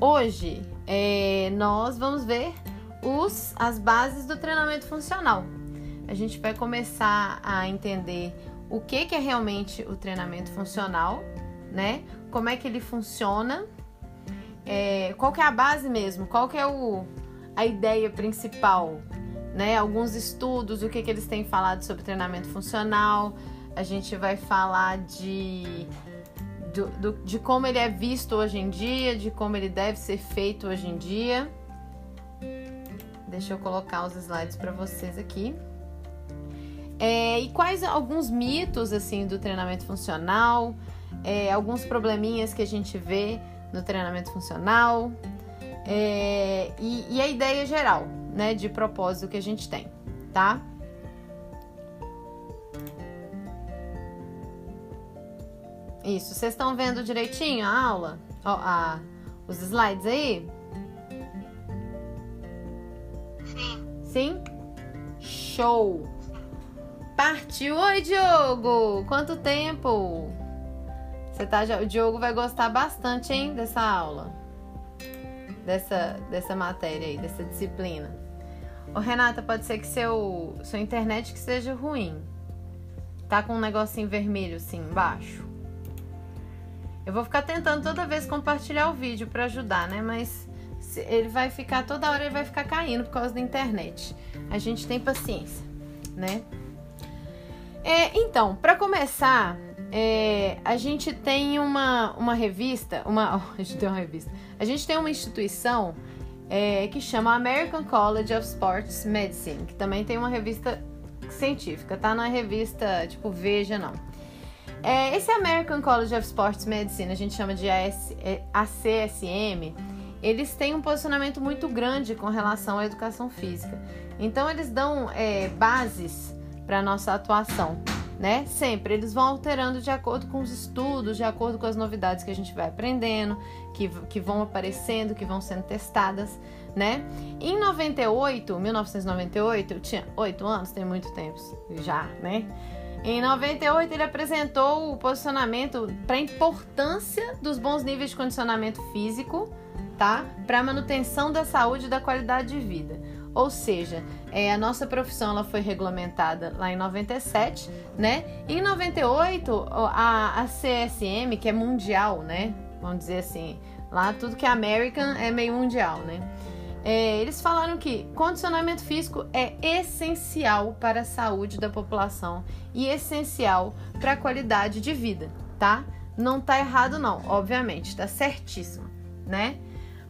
Hoje é, nós vamos ver os, as bases do treinamento funcional. A gente vai começar a entender o que, que é realmente o treinamento funcional, né? Como é que ele funciona, é, qual que é a base mesmo, qual que é o, a ideia principal, né? Alguns estudos, o que, que eles têm falado sobre treinamento funcional. A gente vai falar de, do, do, de como ele é visto hoje em dia, de como ele deve ser feito hoje em dia. Deixa eu colocar os slides para vocês aqui. É, e quais alguns mitos assim do treinamento funcional, é, alguns probleminhas que a gente vê no treinamento funcional é, e, e, a ideia geral, né, de propósito que a gente tem, tá? Isso, vocês estão vendo direitinho a aula? Ó, a, os slides aí? Sim. Sim? Show! Partiu! Oi, Diogo! Quanto tempo? Você tá, o Diogo vai gostar bastante, hein, dessa aula. Dessa, dessa matéria aí, dessa disciplina. Ô, Renata, pode ser que seu, sua internet que seja ruim. Tá com um negocinho vermelho assim embaixo. Eu vou ficar tentando toda vez compartilhar o vídeo para ajudar, né? Mas ele vai ficar toda hora ele vai ficar caindo por causa da internet. A gente tem paciência, né? É, então, para começar, é, a gente tem uma, uma revista, uma, a gente tem uma revista, a gente tem uma instituição é, que chama American College of Sports Medicine, que também tem uma revista científica, tá na revista tipo Veja não. É, esse American College of Sports Medicine, a gente chama de AS, ACSM, eles têm um posicionamento muito grande com relação à educação física. Então eles dão é, bases para nossa atuação, né? Sempre eles vão alterando de acordo com os estudos, de acordo com as novidades que a gente vai aprendendo, que, que vão aparecendo, que vão sendo testadas, né? Em 98, 1998, eu tinha 8 anos, tem muito tempo já, né? Em 98 ele apresentou o posicionamento para a importância dos bons níveis de condicionamento físico, tá? Para manutenção da saúde e da qualidade de vida. Ou seja, é, a nossa profissão ela foi regulamentada lá em 97, né? Em 98, a, a CSM, que é mundial, né? Vamos dizer assim, lá tudo que é American é meio mundial, né? É, eles falaram que condicionamento físico é essencial para a saúde da população e essencial para a qualidade de vida, tá? Não tá errado não, obviamente, tá certíssimo, né?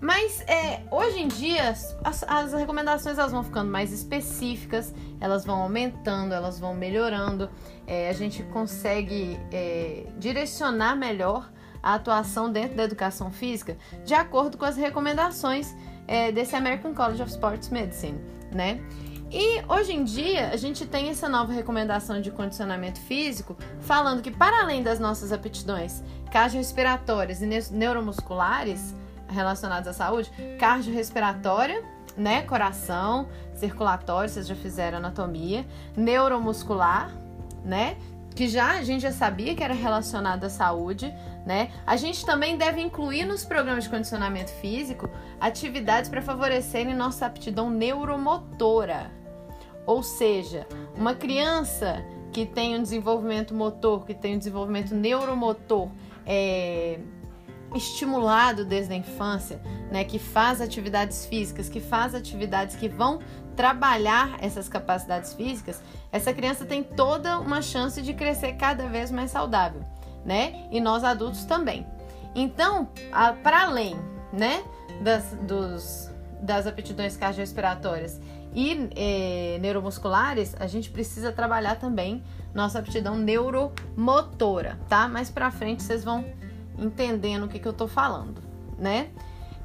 Mas é, hoje em dia as, as, recomendações elas vão ficando mais específicas, elas vão aumentando, elas vão melhorando. É, a gente consegue é, direcionar melhor a atuação dentro da educação física de acordo com as recomendações é, desse American College of Sports Medicine, né? E hoje em dia a gente tem essa nova recomendação de condicionamento físico falando que para além das nossas aptidões cardiorrespiratórias e neuromusculares relacionadas à saúde, cardiorrespiratória, né, coração, circulatório, vocês já fizeram anatomia, neuromuscular, né, que já a gente já sabia que era relacionado à saúde, né? A gente também deve incluir nos programas de condicionamento físico atividades para favorecerem nossa aptidão neuromotora. Ou seja, uma criança que tem um desenvolvimento motor, que tem um desenvolvimento neuromotor é, estimulado desde a infância, né, que faz atividades físicas, que faz atividades que vão trabalhar essas capacidades físicas, essa criança tem toda uma chance de crescer cada vez mais saudável, né? E nós adultos também. Então, para além, né, das, dos, das aptidões cardiorrespiratórias e eh, neuromusculares, a gente precisa trabalhar também nossa aptidão neuromotora, tá? Mais para frente vocês vão entendendo o que, que eu tô falando, né?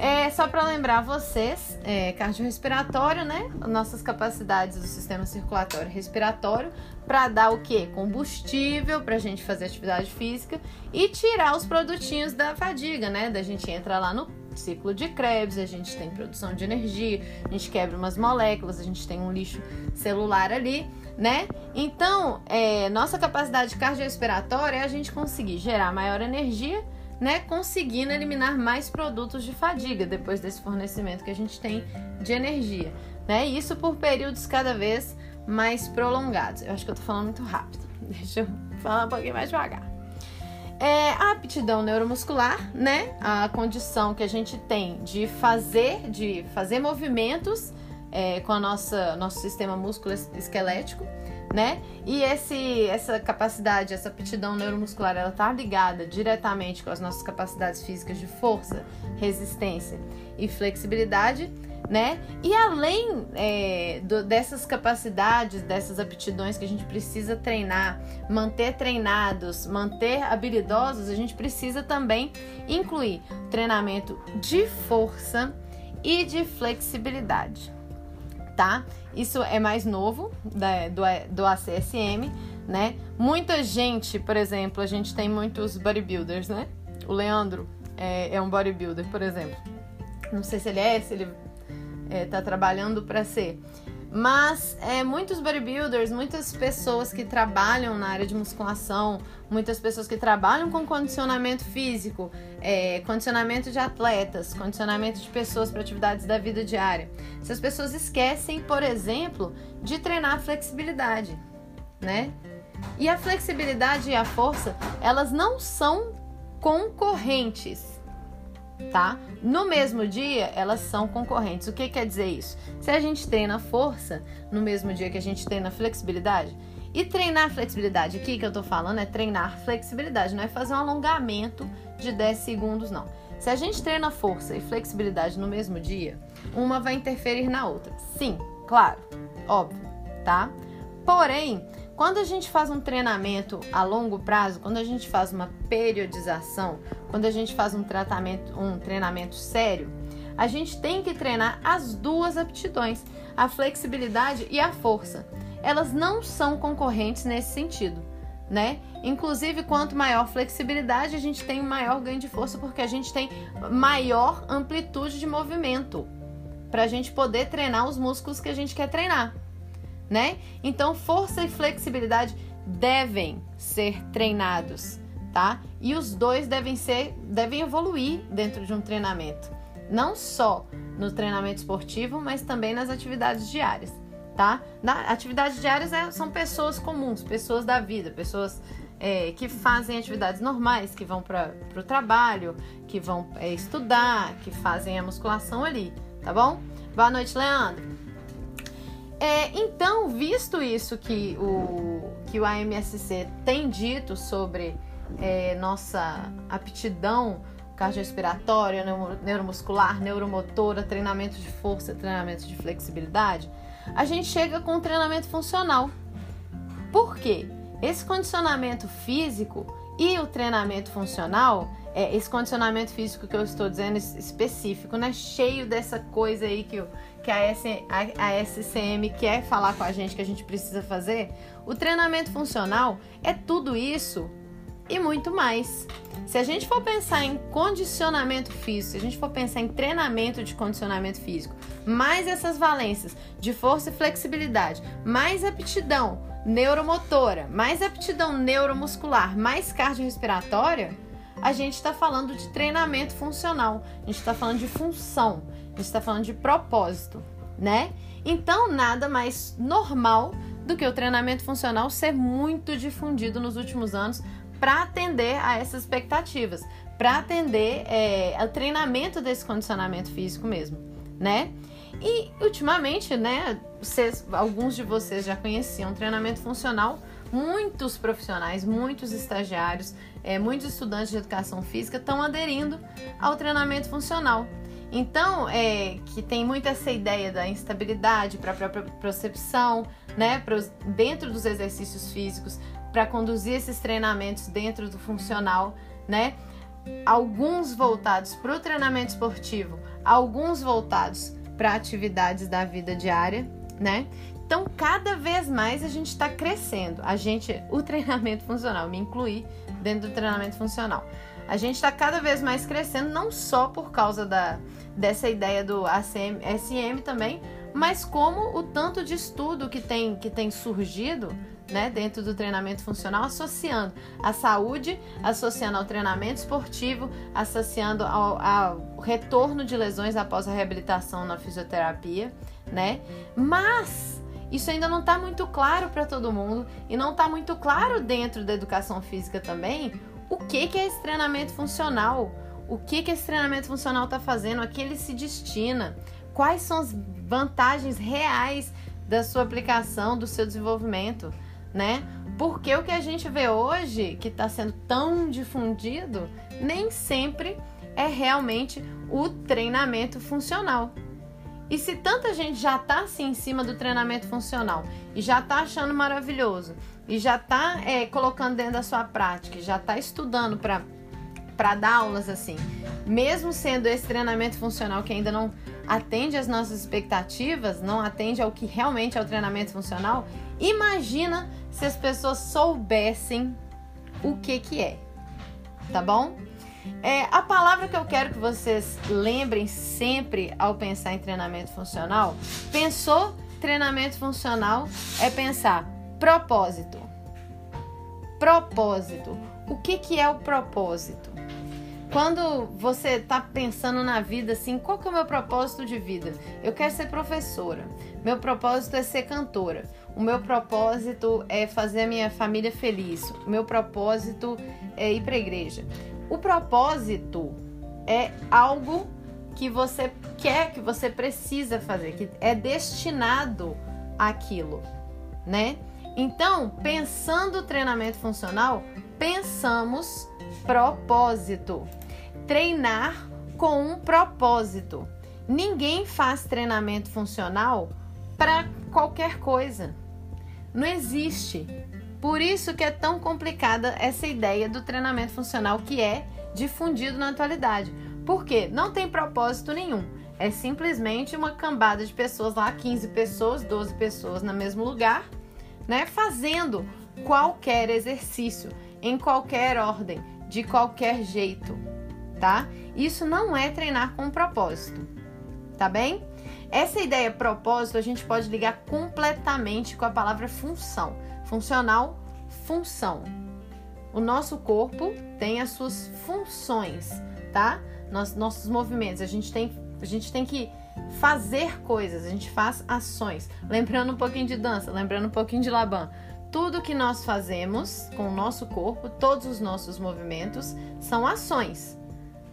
É só para lembrar vocês, é, cardiorrespiratório, né? Nossas capacidades do sistema circulatório e respiratório para dar o que? Combustível para a gente fazer atividade física e tirar os produtinhos da fadiga, né? Da gente entra lá no ciclo de Krebs, a gente tem produção de energia, a gente quebra umas moléculas, a gente tem um lixo celular ali, né? Então, é, nossa capacidade cardiorrespiratória é a gente conseguir gerar maior energia né, conseguindo eliminar mais produtos de fadiga depois desse fornecimento que a gente tem de energia, né? Isso por períodos cada vez mais prolongados. Eu acho que eu tô falando muito rápido. Deixa eu falar um pouquinho mais devagar. É a aptidão neuromuscular, né? A condição que a gente tem de fazer, de fazer movimentos é, com a nossa nosso sistema músculo esquelético, né? E esse essa capacidade, essa aptidão neuromuscular, ela tá ligada diretamente com as nossas capacidades físicas de força, resistência e flexibilidade né? E além é, do, dessas capacidades, dessas aptidões que a gente precisa treinar, manter treinados, manter habilidosos, a gente precisa também incluir treinamento de força e de flexibilidade, tá? Isso é mais novo da, do, do ACSM, né? Muita gente, por exemplo, a gente tem muitos bodybuilders, né? O Leandro é, é um bodybuilder, por exemplo. Não sei se ele é, se ele é, trabalhando para ser. Mas é, muitos bodybuilders, muitas pessoas que trabalham na área de musculação, muitas pessoas que trabalham com condicionamento físico, é, condicionamento de atletas, condicionamento de pessoas para atividades da vida diária. Essas pessoas esquecem, por exemplo, de treinar a flexibilidade, né? E a flexibilidade e a força, elas não são concorrentes tá? No mesmo dia, elas são concorrentes. O que quer dizer isso? Se a gente treina força no mesmo dia que a gente treina flexibilidade, e treinar flexibilidade aqui que eu tô falando é treinar flexibilidade, não é fazer um alongamento de 10 segundos, não. Se a gente treina força e flexibilidade no mesmo dia, uma vai interferir na outra. Sim, claro, óbvio, tá? Porém, quando a gente faz um treinamento a longo prazo, quando a gente faz uma periodização, quando a gente faz um tratamento, um treinamento sério, a gente tem que treinar as duas aptidões, a flexibilidade e a força. Elas não são concorrentes nesse sentido, né? Inclusive, quanto maior flexibilidade, a gente tem maior ganho de força porque a gente tem maior amplitude de movimento para a gente poder treinar os músculos que a gente quer treinar né? Então, força e flexibilidade devem ser treinados, tá? E os dois devem ser, devem evoluir dentro de um treinamento, não só no treinamento esportivo, mas também nas atividades diárias, tá? Na atividades diárias é, são pessoas comuns, pessoas da vida, pessoas é, que fazem atividades normais, que vão para o trabalho, que vão é, estudar, que fazem a musculação ali, tá bom? Boa noite, Leandro. É, então, visto isso que o, que o AMSC tem dito sobre é, nossa aptidão cardiorrespiratória, neuromuscular, neuromotora, treinamento de força, treinamento de flexibilidade, a gente chega com o treinamento funcional. Por quê? Esse condicionamento físico e o treinamento funcional, é, esse condicionamento físico que eu estou dizendo específico, né? Cheio dessa coisa aí que que a, S, a, a SCM quer falar com a gente que a gente precisa fazer, o treinamento funcional é tudo isso e muito mais. Se a gente for pensar em condicionamento físico, se a gente for pensar em treinamento de condicionamento físico, mais essas valências de força e flexibilidade, mais aptidão neuromotora, mais aptidão neuromuscular, mais cardiorrespiratória, a gente está falando de treinamento funcional, a gente está falando de função. A gente está falando de propósito, né? Então, nada mais normal do que o treinamento funcional ser muito difundido nos últimos anos para atender a essas expectativas, para atender é, ao treinamento desse condicionamento físico mesmo, né? E ultimamente, né, vocês, alguns de vocês já conheciam treinamento funcional, muitos profissionais, muitos estagiários, é, muitos estudantes de educação física estão aderindo ao treinamento funcional. Então, é, que tem muito essa ideia da instabilidade para a própria percepção, né, pros, dentro dos exercícios físicos, para conduzir esses treinamentos dentro do funcional, né? Alguns voltados para o treinamento esportivo, alguns voltados para atividades da vida diária, né? Então, cada vez mais a gente está crescendo. A gente, o treinamento funcional, me incluir dentro do treinamento funcional. A gente está cada vez mais crescendo, não só por causa da, dessa ideia do ACM, SM também, mas como o tanto de estudo que tem, que tem surgido né, dentro do treinamento funcional, associando a saúde, associando ao treinamento esportivo, associando ao, ao retorno de lesões após a reabilitação na fisioterapia, né? Mas isso ainda não está muito claro para todo mundo e não está muito claro dentro da educação física também o que, que é esse treinamento funcional, o que, que esse treinamento funcional está fazendo, a que ele se destina, quais são as vantagens reais da sua aplicação, do seu desenvolvimento né? Porque o que a gente vê hoje, que está sendo tão difundido, nem sempre é realmente o treinamento funcional. E se tanta gente já está assim em cima do treinamento funcional e já está achando maravilhoso e já está é, colocando dentro da sua prática, já está estudando para dar aulas assim, mesmo sendo esse treinamento funcional que ainda não atende às nossas expectativas, não atende ao que realmente é o treinamento funcional, imagina se as pessoas soubessem o que que é, tá bom? É, a palavra que eu quero que vocês lembrem sempre ao pensar em treinamento funcional, pensou treinamento funcional é pensar propósito. Propósito. O que, que é o propósito? Quando você está pensando na vida assim, qual que é o meu propósito de vida? Eu quero ser professora. Meu propósito é ser cantora. O meu propósito é fazer a minha família feliz. O meu propósito é ir para a igreja. O propósito é algo que você quer, que você precisa fazer, que é destinado àquilo, né? Então, pensando o treinamento funcional, pensamos propósito treinar com um propósito. Ninguém faz treinamento funcional para qualquer coisa. Não existe. Por isso que é tão complicada essa ideia do treinamento funcional que é difundido na atualidade. Porque não tem propósito nenhum. É simplesmente uma cambada de pessoas lá, 15 pessoas, 12 pessoas no mesmo lugar, né, fazendo qualquer exercício em qualquer ordem, de qualquer jeito tá? Isso não é treinar com propósito, tá bem? Essa ideia propósito a gente pode ligar completamente com a palavra função. Funcional, função. O nosso corpo tem as suas funções, tá? Nos, nossos movimentos. A gente tem, a gente tem que fazer coisas, a gente faz ações. Lembrando um pouquinho de dança, lembrando um pouquinho de Laban. Tudo que nós fazemos com o nosso corpo, todos os nossos movimentos, são ações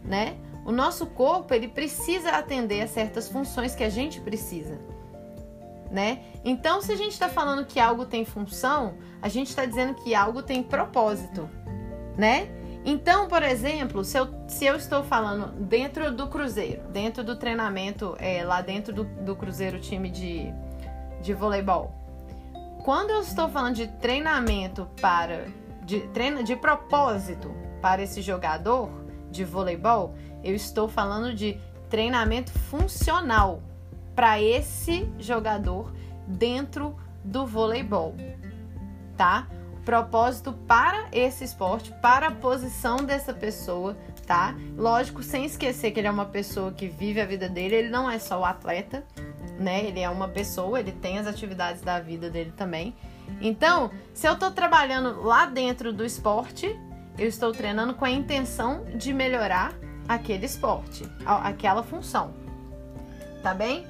né? O nosso corpo ele precisa atender a certas funções que a gente precisa, né? Então, se a gente está falando que algo tem função, a gente está dizendo que algo tem propósito, né? Então, por exemplo, se eu, se eu estou falando dentro do cruzeiro, dentro do treinamento, é, lá dentro do, do cruzeiro time de, de voleibol, quando eu estou falando de treinamento para de, treino, de propósito para esse jogador, de voleibol, eu estou falando de treinamento funcional para esse jogador dentro do voleibol, tá? Propósito para esse esporte, para a posição dessa pessoa, tá? Lógico, sem esquecer que ele é uma pessoa que vive a vida dele, ele não é só o atleta, né? Ele é uma pessoa, ele tem as atividades da vida dele também. Então, se eu tô trabalhando lá dentro do esporte, eu estou treinando com a intenção de melhorar aquele esporte, aquela função. Tá bem?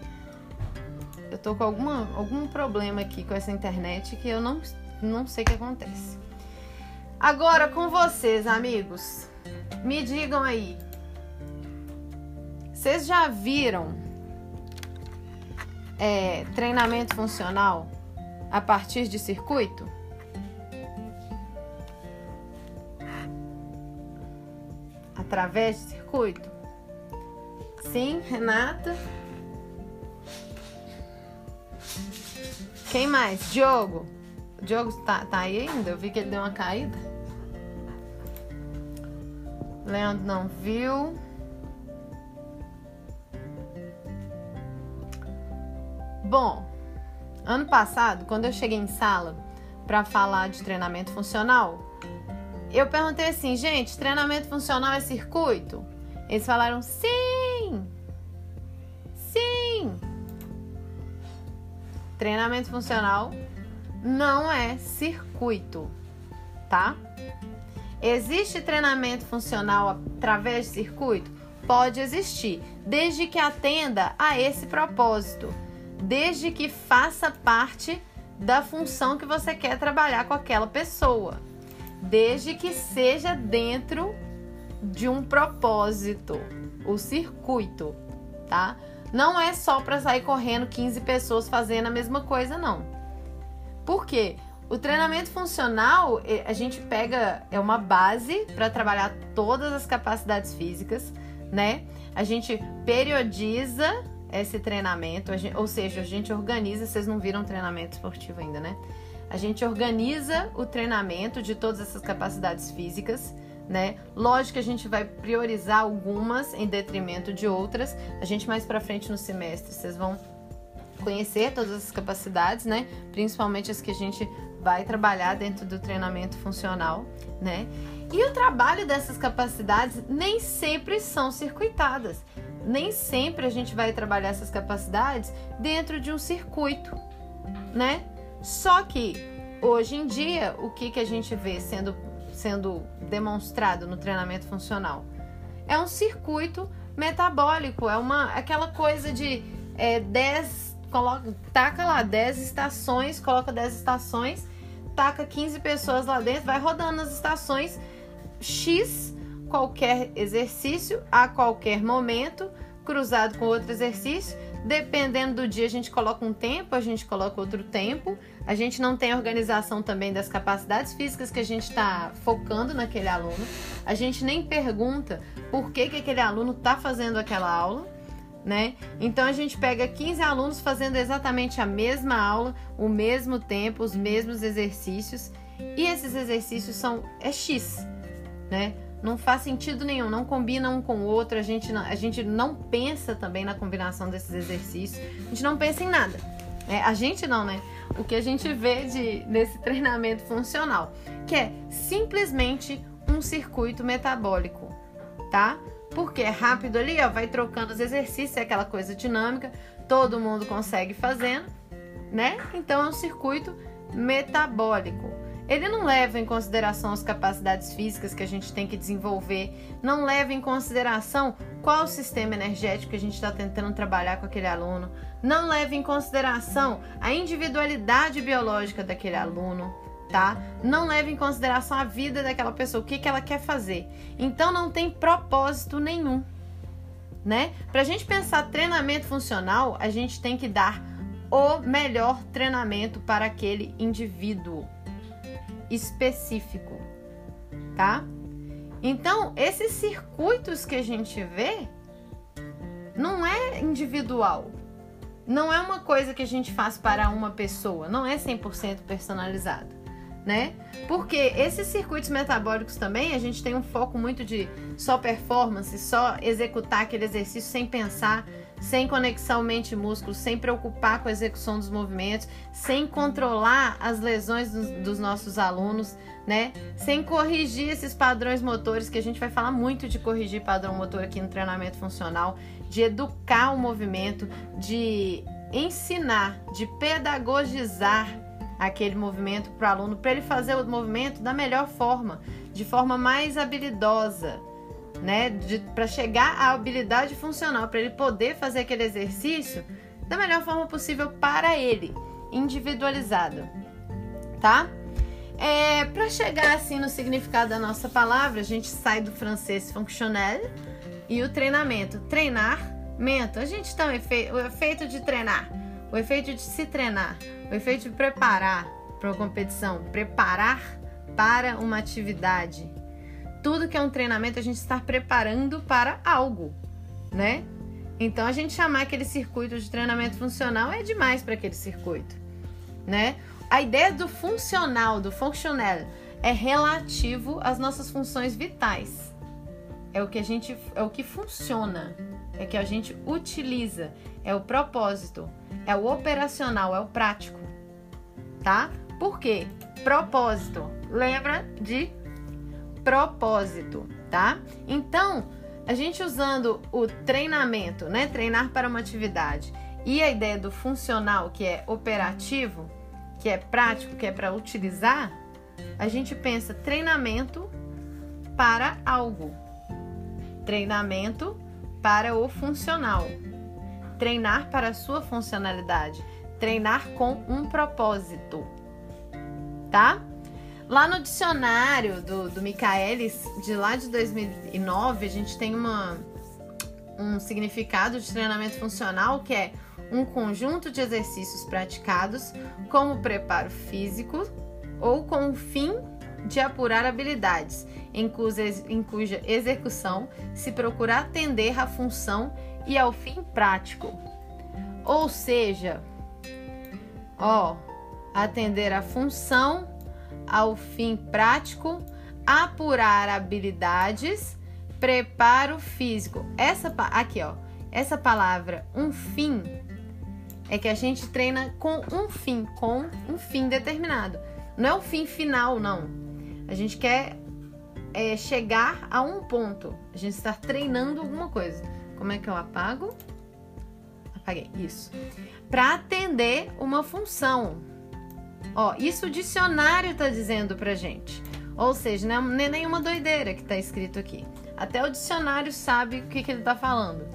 Eu tô com alguma, algum problema aqui com essa internet que eu não, não sei o que acontece. Agora com vocês, amigos, me digam aí. Vocês já viram é, treinamento funcional a partir de circuito? através de circuito? Sim, Renata. Quem mais? Diogo. Diogo tá, tá aí ainda? Eu vi que ele deu uma caída. Leandro não viu. Bom, ano passado, quando eu cheguei em sala para falar de treinamento funcional, eu perguntei assim, gente, treinamento funcional é circuito? Eles falaram sim! Sim! Treinamento funcional não é circuito, tá? Existe treinamento funcional através de circuito? Pode existir, desde que atenda a esse propósito, desde que faça parte da função que você quer trabalhar com aquela pessoa, desde que seja dentro de um propósito, o circuito, tá? Não é só para sair correndo 15 pessoas fazendo a mesma coisa, não. Por quê? O treinamento funcional, a gente pega, é uma base para trabalhar todas as capacidades físicas, né? A gente periodiza esse treinamento, gente, ou seja, a gente organiza, vocês não viram treinamento esportivo ainda, né? A gente organiza o treinamento de todas essas capacidades físicas, né? Lógico que a gente vai priorizar algumas em detrimento de outras. A gente mais para frente no semestre, vocês vão conhecer todas essas capacidades, né? Principalmente as que a gente vai trabalhar dentro do treinamento funcional, né? E o trabalho dessas capacidades nem sempre são circuitadas. Nem sempre a gente vai trabalhar essas capacidades dentro de um circuito, né? Só que hoje em dia, o que, que a gente vê sendo sendo demonstrado no treinamento funcional? É um circuito metabólico, é uma aquela coisa de é, 10, coloca, taca lá 10 estações, coloca 10 estações, taca 15 pessoas lá dentro, vai rodando as estações X qualquer exercício a qualquer momento, cruzado com outro exercício. Dependendo do dia, a gente coloca um tempo, a gente coloca outro tempo. A gente não tem organização também das capacidades físicas que a gente está focando naquele aluno. A gente nem pergunta por que, que aquele aluno está fazendo aquela aula. Né? Então a gente pega 15 alunos fazendo exatamente a mesma aula, o mesmo tempo, os mesmos exercícios, e esses exercícios são é X, né? Não faz sentido nenhum, não combina um com o outro, a gente não, a gente não pensa também na combinação desses exercícios, a gente não pensa em nada. É, a gente não, né? o que a gente vê de, nesse treinamento funcional, que é simplesmente um circuito metabólico, tá? Porque é rápido ali, ó, vai trocando os exercícios, é aquela coisa dinâmica, todo mundo consegue fazendo, né? Então é um circuito metabólico. Ele não leva em consideração as capacidades físicas que a gente tem que desenvolver, não leva em consideração qual sistema energético que a gente está tentando trabalhar com aquele aluno, não leva em consideração a individualidade biológica daquele aluno, tá? Não leva em consideração a vida daquela pessoa, o que, que ela quer fazer. Então não tem propósito nenhum, né? Para a gente pensar treinamento funcional, a gente tem que dar o melhor treinamento para aquele indivíduo específico, tá? Então, esses circuitos que a gente vê não é individual. Não é uma coisa que a gente faz para uma pessoa, não é 100% personalizado, né? Porque esses circuitos metabólicos também, a gente tem um foco muito de só performance, só executar aquele exercício sem pensar, sem conexão mente-músculo, sem preocupar com a execução dos movimentos, sem controlar as lesões dos, dos, nossos alunos, né? Sem corrigir esses padrões motores, que a gente vai falar muito de corrigir padrão motor aqui no treinamento funcional, de educar o movimento, de ensinar, de pedagogizar aquele movimento para o aluno, para ele fazer o movimento da melhor forma, de forma mais habilidosa né? Para chegar à habilidade funcional, para ele poder fazer aquele exercício da melhor forma possível para ele, individualizado, tá? É, para chegar assim no significado da nossa palavra, a gente sai do francês fonctionnel e o treinamento. Treinamento, a gente tem efeito, o efeito de treinar, o efeito de se treinar, o efeito de preparar para uma competição, preparar para uma atividade, tudo que é um treinamento a gente está preparando para algo, né? Então a gente chamar aquele circuito de treinamento funcional é demais para aquele circuito, né? A ideia do funcional, do functional, é relativo às nossas funções vitais. É o que a gente é o que funciona, é o que a gente utiliza, é o propósito, é o operacional, é o prático. Tá? Por quê? Propósito. Lembra de propósito, tá? Então, a gente usando o treinamento, né? Treinar para uma atividade e a ideia do funcional, que é operativo, que é prático, que é para utilizar, a gente pensa treinamento para algo. Treinamento para o funcional. Treinar para a sua funcionalidade. Treinar com um propósito. Tá? Lá no dicionário do, do Michaelis, de lá de 2009, a gente tem uma, um significado de treinamento funcional que é um conjunto de exercícios praticados como preparo físico ou com o fim de apurar habilidades, em cuja, em cuja execução se procura atender à função e ao fim prático. Ou seja, ó, atender à função, ao fim prático, apurar habilidades, preparo físico. Essa aqui, ó, essa palavra um fim é que a gente treina com um fim, com um fim determinado. Não é o fim final, não. A gente quer é, chegar a um ponto. A gente está treinando alguma coisa. Como é que eu apago? Apaguei. Isso. Para atender uma função. Ó, isso o dicionário está dizendo pra gente. Ou seja, não é nenhuma doideira que está escrito aqui. Até o dicionário sabe o que, que ele está falando,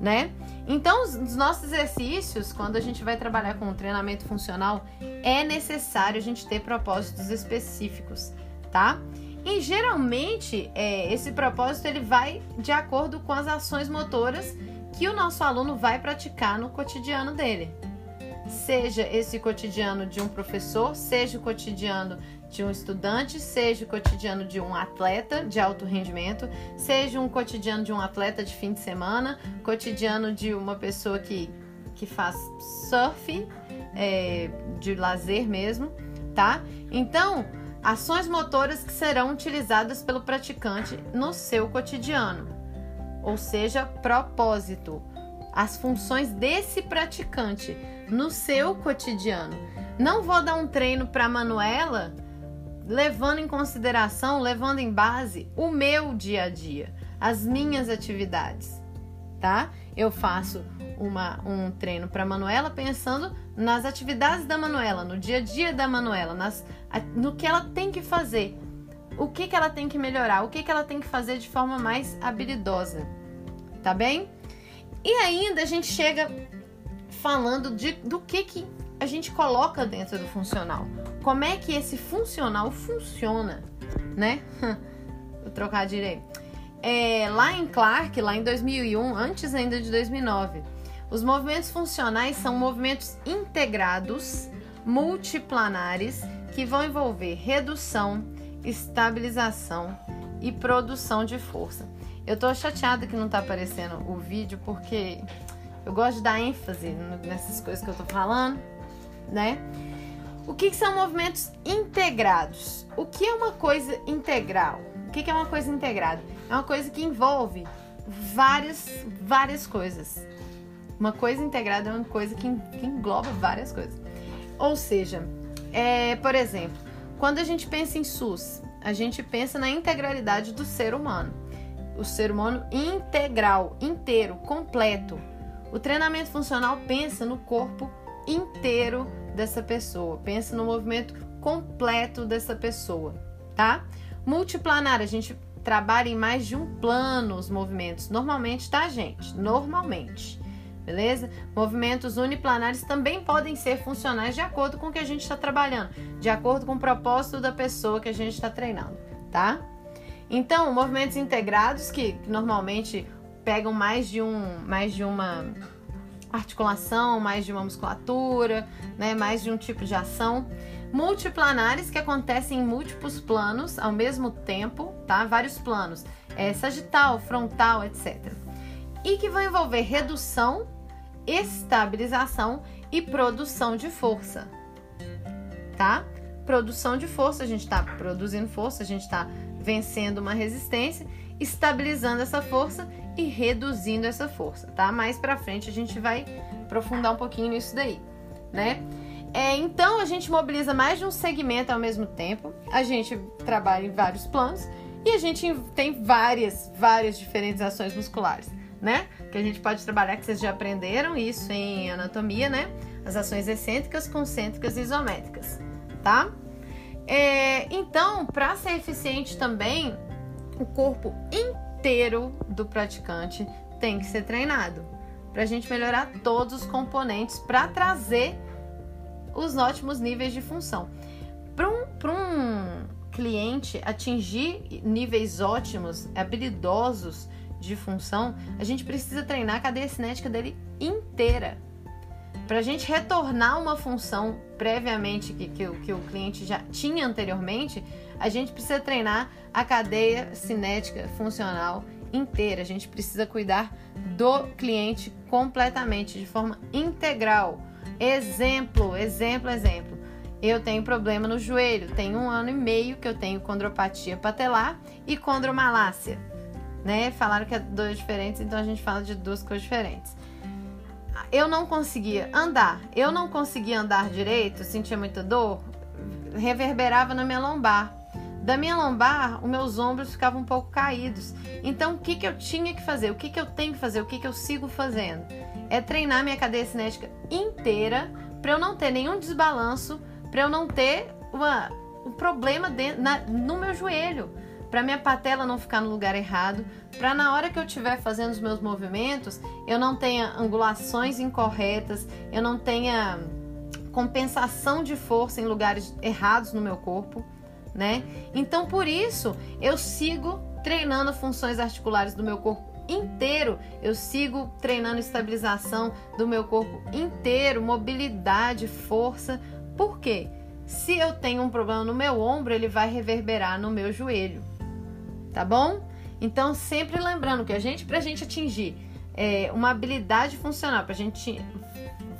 né? Então, os nossos exercícios, quando a gente vai trabalhar com um treinamento funcional, é necessário a gente ter propósitos específicos, tá? E geralmente é, esse propósito ele vai de acordo com as ações motoras que o nosso aluno vai praticar no cotidiano dele. Seja esse cotidiano de um professor, seja o cotidiano de um estudante, seja o cotidiano de um atleta de alto rendimento, seja um cotidiano de um atleta de fim de semana, cotidiano de uma pessoa que, que faz surf, é, de lazer mesmo, tá? Então, ações motoras que serão utilizadas pelo praticante no seu cotidiano, ou seja, propósito, as funções desse praticante no seu cotidiano. Não vou dar um treino para Manuela levando em consideração, levando em base o meu dia a dia, as minhas atividades, tá? Eu faço uma, um treino para Manuela pensando nas atividades da Manuela, no dia a dia da Manuela, nas, no que ela tem que fazer, o que, que ela tem que melhorar, o que, que ela tem que fazer de forma mais habilidosa, tá bem? E ainda a gente chega falando de, do que, que a gente coloca dentro do funcional. Como é que esse funcional funciona, né? Vou trocar direito. É, lá em Clark, lá em 2001, antes ainda de 2009, os movimentos funcionais são movimentos integrados, multiplanares, que vão envolver redução, estabilização e produção de força. Eu tô chateada que não tá aparecendo o vídeo porque eu gosto de dar ênfase nessas coisas que eu tô falando, né? O que, que são movimentos integrados? O que é uma coisa integral? O que, que é uma coisa integrada? É uma coisa que envolve várias, várias coisas. Uma coisa integrada é uma coisa que, que engloba várias coisas. Ou seja, é, por exemplo, quando a gente pensa em SUS, a gente pensa na integralidade do ser humano. O ser humano integral, inteiro, completo. O treinamento funcional pensa no corpo inteiro dessa pessoa, pensa no movimento completo dessa pessoa, tá? Multiplanar, a gente trabalha em mais de um plano os movimentos, normalmente, tá, gente? Normalmente, beleza? Movimentos uniplanares também podem ser funcionais de acordo com o que a gente está trabalhando, de acordo com o propósito da pessoa que a gente está treinando, tá? Então, movimentos integrados que normalmente pegam mais de um, mais de uma articulação, mais de uma musculatura, né, mais de um tipo de ação. Multiplanares que acontecem em múltiplos planos ao mesmo tempo, tá? Vários planos, é, sagital, frontal, etc. E que vão envolver redução, estabilização e produção de força, tá? Produção de força, a gente está produzindo força, a gente está vencendo uma resistência, estabilizando essa força e reduzindo essa força, tá? Mais para frente a gente vai aprofundar um pouquinho nisso daí, né? É, então a gente mobiliza mais de um segmento ao mesmo tempo, a gente trabalha em vários planos e a gente tem várias, várias diferentes ações musculares, né? que a gente pode trabalhar, que vocês já aprenderam isso em anatomia, né? As ações excêntricas, concêntricas e isométricas, tá? É, então, para ser eficiente também, o corpo inteiro do praticante tem que ser treinado para a gente melhorar todos os componentes para trazer os ótimos níveis de função. Para um, um cliente atingir níveis ótimos, habilidosos de função, a gente precisa treinar a cadeia cinética dele inteira. Para a gente retornar uma função previamente que, que, que o cliente já tinha anteriormente, a gente precisa treinar a cadeia cinética funcional inteira. A gente precisa cuidar do cliente completamente, de forma integral. Exemplo, exemplo, exemplo. Eu tenho problema no joelho, tem um ano e meio que eu tenho condropatia patelar e condromalácia. Né? Falaram que é dores diferentes, então a gente fala de duas coisas diferentes. Eu não conseguia andar, eu não conseguia andar direito, sentia muita dor, reverberava na minha lombar. Da minha lombar, os meus ombros ficavam um pouco caídos. Então, o que, que eu tinha que fazer? O que, que eu tenho que fazer? O que, que eu sigo fazendo? É treinar minha cadeia cinética inteira para eu não ter nenhum desbalanço, para eu não ter uma, um problema dentro, na, no meu joelho, para minha patela não ficar no lugar errado, para na hora que eu estiver fazendo os meus movimentos, eu não tenha angulações incorretas, eu não tenha compensação de força em lugares errados no meu corpo né? Então, por isso, eu sigo treinando funções articulares do meu corpo inteiro. Eu sigo treinando estabilização do meu corpo inteiro, mobilidade, força. Por quê? Se eu tenho um problema no meu ombro, ele vai reverberar no meu joelho. Tá bom? Então, sempre lembrando que a gente, pra gente atingir é, uma habilidade funcional, pra gente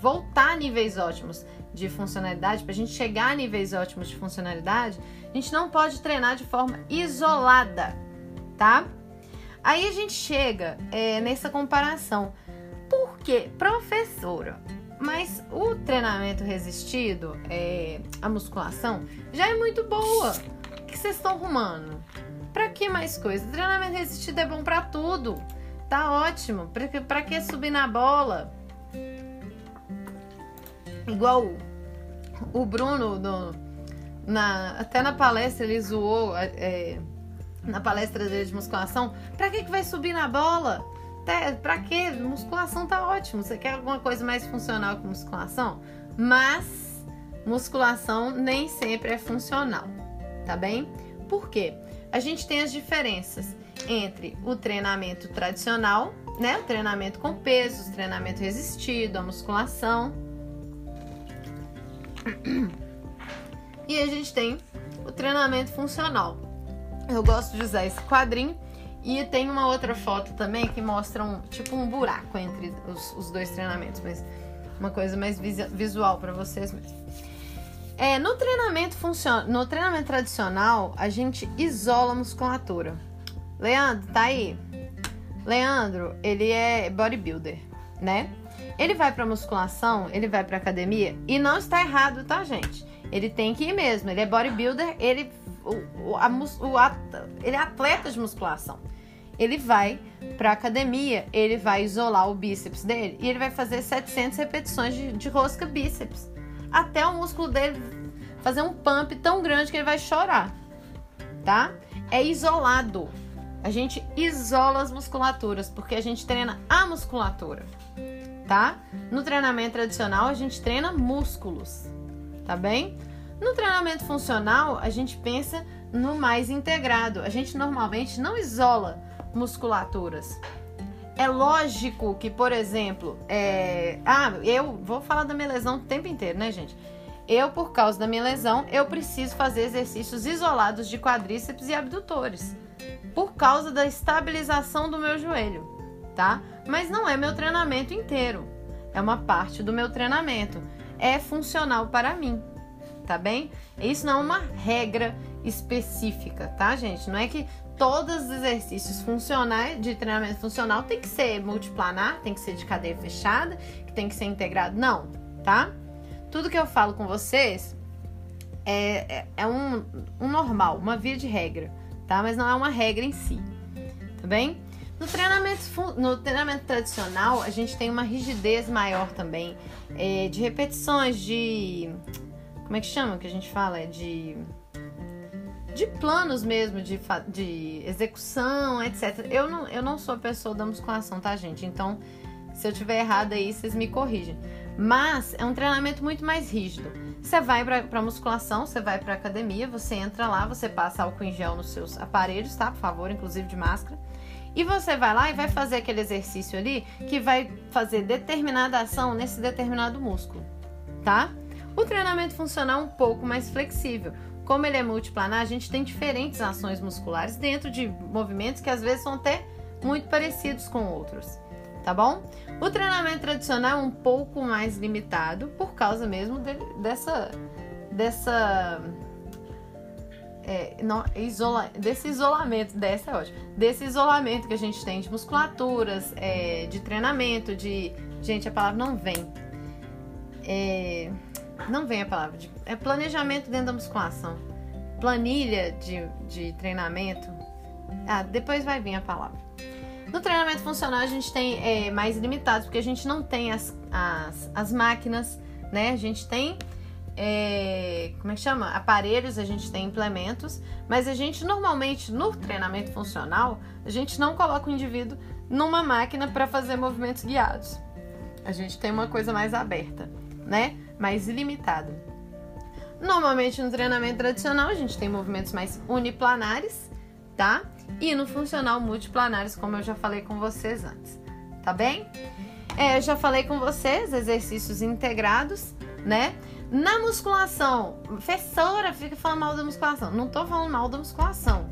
voltar a níveis ótimos de funcionalidade, pra gente chegar a níveis ótimos de funcionalidade, a gente não pode treinar de forma isolada, tá? Aí a gente chega é, nessa comparação. Por quê? Professora, mas o treinamento resistido, é, a musculação, já é muito boa. O que vocês estão arrumando? Pra que mais coisa? O treinamento resistido é bom para tudo. Tá ótimo. Pra que subir na bola? Igual o Bruno na, até na palestra ele zoou, é, na palestra dele de musculação, pra que, que vai subir na bola? Até, pra que? Musculação tá ótimo. Você quer alguma coisa mais funcional que musculação? Mas musculação nem sempre é funcional, tá bem? Por quê? A gente tem as diferenças entre o treinamento tradicional, né? O treinamento com pesos, treinamento resistido, a musculação. E a gente tem o treinamento funcional. Eu gosto de usar esse quadrinho e tem uma outra foto também que mostra um tipo um buraco entre os, os dois treinamentos, mas uma coisa mais visual para vocês mesmo. É, no treinamento funciona, no treinamento tradicional, a gente isola a musculatura. Leandro, tá aí? Leandro, ele é bodybuilder, né? Ele vai para musculação, ele vai para academia e não está errado, tá, gente? Ele tem que ir mesmo. Ele é bodybuilder, ele, o, a, o, a, ele é atleta de musculação. Ele vai pra academia, ele vai isolar o bíceps dele e ele vai fazer 700 repetições de, de rosca bíceps. Até o músculo dele fazer um pump tão grande que ele vai chorar. Tá? É isolado. A gente isola as musculaturas porque a gente treina a musculatura, tá? No treinamento tradicional a gente treina músculos tá bem? No treinamento funcional, a gente pensa no mais integrado. A gente normalmente não isola musculaturas. É lógico que, por exemplo, é... ah, eu vou falar da minha lesão o tempo inteiro, né, gente? Eu, por causa da minha lesão, eu preciso fazer exercícios isolados de quadríceps e abdutores, por causa da estabilização do meu joelho, tá? Mas não é meu treinamento inteiro, é uma parte do meu treinamento é funcional para mim, tá bem? Isso não é uma regra específica, tá, gente? Não é que todos os exercícios funcionais de treinamento funcional tem que ser multiplanar, tem que ser de cadeia fechada, que tem que ser integrado. Não, tá? Tudo que eu falo com vocês é, é, é um, um normal, uma via de regra, tá? Mas não é uma regra em si, tá bem? No treinamento, no treinamento tradicional, a gente tem uma rigidez maior também é, de repetições, de. Como é que chama que a gente fala? É de. De planos mesmo, de, de execução, etc. Eu não, eu não sou a pessoa da musculação, tá, gente? Então, se eu tiver errado aí, vocês me corrigem. Mas é um treinamento muito mais rígido. Você vai para musculação, você vai para academia, você entra lá, você passa álcool em gel nos seus aparelhos, tá? Por favor, inclusive de máscara. E você vai lá e vai fazer aquele exercício ali que vai fazer determinada ação nesse determinado músculo, tá? O treinamento funcional é um pouco mais flexível. Como ele é multiplanar, a gente tem diferentes ações musculares dentro de movimentos que às vezes são até muito parecidos com outros tá bom? O treinamento tradicional é um pouco mais limitado por causa mesmo de, dessa dessa é, não, isola, desse isolamento, dessa é ótimo, desse isolamento que a gente tem de musculaturas, é, de treinamento, de. Gente, a palavra não vem. É, não vem a palavra. De, é planejamento dentro da musculação. Planilha de, de treinamento. Ah, depois vai vir a palavra. No treinamento funcional a gente tem é, mais limitados, porque a gente não tem as, as, as máquinas, né? A gente tem. É, como é que chama? Aparelhos, a gente tem implementos, mas a gente normalmente no treinamento funcional a gente não coloca o indivíduo numa máquina para fazer movimentos guiados. A gente tem uma coisa mais aberta, né? Mais ilimitada. Normalmente no treinamento tradicional a gente tem movimentos mais uniplanares, tá? e no funcional multiplanares, como eu já falei com vocês antes, tá bem? É, já falei com vocês, exercícios integrados, né? Na musculação, professora fica falando mal da musculação. Não tô falando mal da musculação.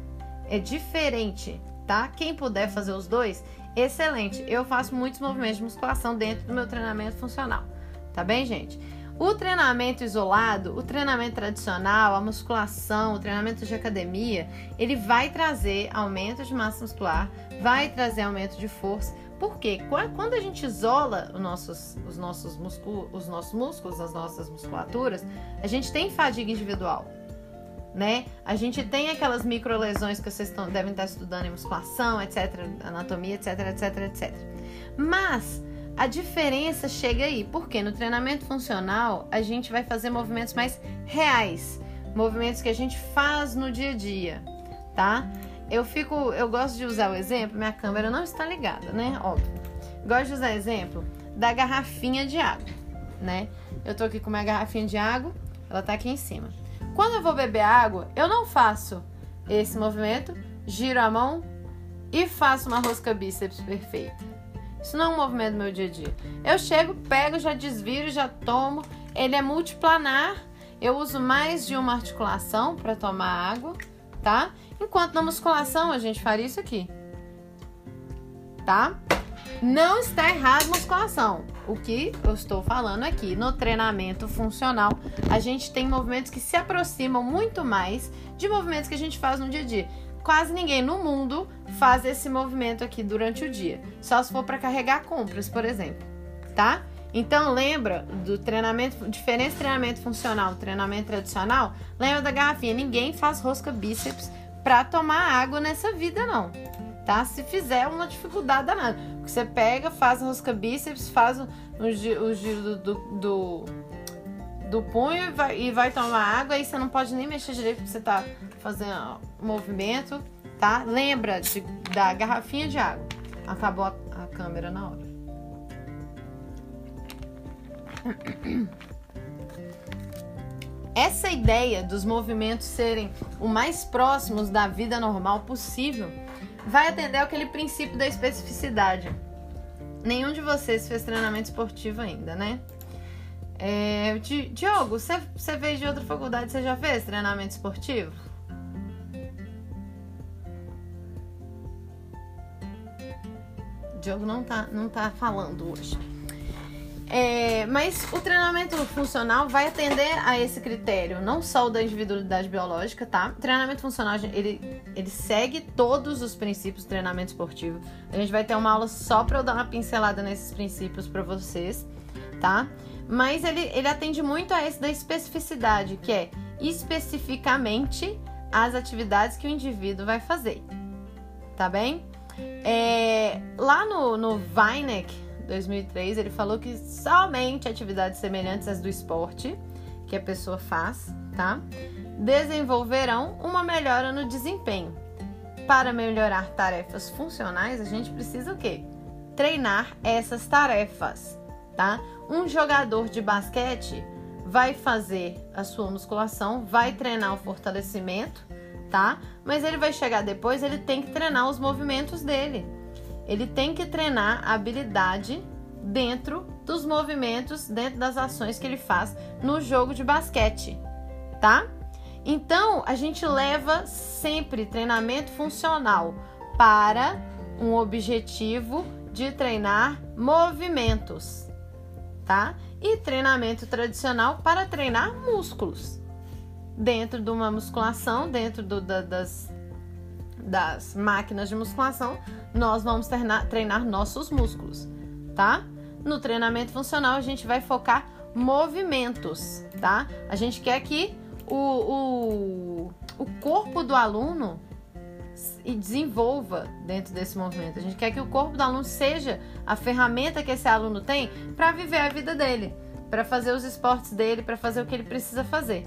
É diferente, tá? Quem puder fazer os dois, excelente. Eu faço muitos movimentos de musculação dentro do meu treinamento funcional. Tá bem, gente? O treinamento isolado, o treinamento tradicional, a musculação, o treinamento de academia, ele vai trazer aumento de massa muscular, vai trazer aumento de força. Porque quando a gente isola os nossos, os nossos, muscul os nossos músculos, as nossas musculaturas, a gente tem fadiga individual. Né? A gente tem aquelas micro lesões que vocês estão, devem estar estudando em musculação, etc, anatomia, etc, etc, etc. Mas a diferença chega aí, porque no treinamento funcional a gente vai fazer movimentos mais reais, movimentos que a gente faz no dia a dia, tá? Eu fico, eu gosto de usar o exemplo, minha câmera não está ligada, né? Óbvio. Gosto de usar exemplo da garrafinha de água, né? Eu tô aqui com minha garrafinha de água, ela tá aqui em cima. Quando eu vou beber água, eu não faço esse movimento, giro a mão e faço uma rosca bíceps perfeita. Isso não é um movimento do meu dia a dia. Eu chego, pego, já desviro, já tomo. Ele é multiplanar. Eu uso mais de uma articulação para tomar água, tá? Enquanto na musculação a gente faria isso aqui. Tá? Não está errado musculação. O que eu estou falando aqui, no treinamento funcional, a gente tem movimentos que se aproximam muito mais de movimentos que a gente faz no dia a dia quase ninguém no mundo faz esse movimento aqui durante o dia. Só se for para carregar compras, por exemplo, tá? Então lembra do treinamento, diferença treinamento funcional, treinamento tradicional? Lembra da garrafinha? Ninguém faz rosca bíceps para tomar água nessa vida não, tá? Se fizer uma dificuldade danada, porque você pega, faz rosca bíceps, faz o, o, giro do, do, do punho e vai, e vai tomar água, aí você não pode nem mexer direito porque você tá fazendo movimento, tá? Lembra de, da garrafinha de água. Acabou a, a câmera na hora. Essa ideia dos movimentos serem o mais próximos da vida normal possível vai atender aquele princípio da especificidade. Nenhum de vocês fez treinamento esportivo ainda, né? É, Diogo, você, veio de outra faculdade, você já fez treinamento esportivo? Diogo não tá, não tá falando hoje. É, mas o treinamento funcional vai atender a esse critério, não só o da individualidade biológica, tá? O treinamento funcional, ele, ele segue todos os princípios do treinamento esportivo. A gente vai ter uma aula só para eu dar uma pincelada nesses princípios para vocês, tá? Mas ele, ele atende muito a esse da especificidade, que é especificamente as atividades que o indivíduo vai fazer, tá bem? É, lá no, no Weineck 2003, ele falou que somente atividades semelhantes às do esporte que a pessoa faz, tá? Desenvolverão uma melhora no desempenho. Para melhorar tarefas funcionais, a gente precisa o quê? Treinar essas tarefas, tá? Um jogador de basquete vai fazer a sua musculação, vai treinar o fortalecimento, tá? Mas ele vai chegar depois, ele tem que treinar os movimentos dele. Ele tem que treinar a habilidade dentro dos movimentos, dentro das ações que ele faz no jogo de basquete, tá? Então, a gente leva sempre treinamento funcional para um objetivo de treinar movimentos, tá? E treinamento tradicional para treinar músculos. Dentro de uma musculação, dentro do, da, das, das máquinas de musculação, nós vamos treinar, treinar nossos músculos, tá? No treinamento funcional, a gente vai focar movimentos, tá? A gente quer que o, o, o corpo do aluno e desenvolva dentro desse movimento. A gente quer que o corpo do aluno seja a ferramenta que esse aluno tem para viver a vida dele, para fazer os esportes dele, para fazer o que ele precisa fazer.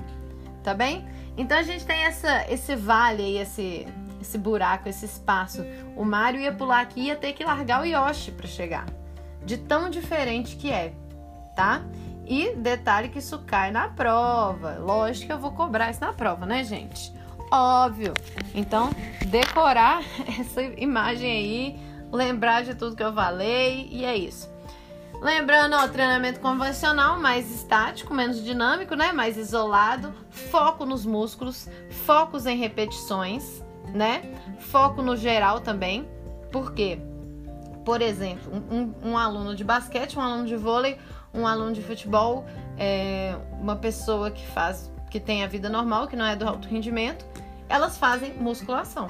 Tá bem? Então a gente tem essa, esse vale aí, esse, esse buraco, esse espaço. O Mario ia pular aqui e ia ter que largar o Yoshi para chegar. De tão diferente que é, tá? E detalhe que isso cai na prova. Lógico que eu vou cobrar isso na prova, né, gente? Óbvio. Então, decorar essa imagem aí, lembrar de tudo que eu falei e é isso. Lembrando, ó, treinamento convencional, mais estático, menos dinâmico, né? Mais isolado, foco nos músculos, focos em repetições, né? Foco no geral também. Por quê? Por exemplo, um, um aluno de basquete, um aluno de vôlei, um aluno de futebol, é, uma pessoa que faz, que tem a vida normal, que não é do alto rendimento, elas fazem musculação,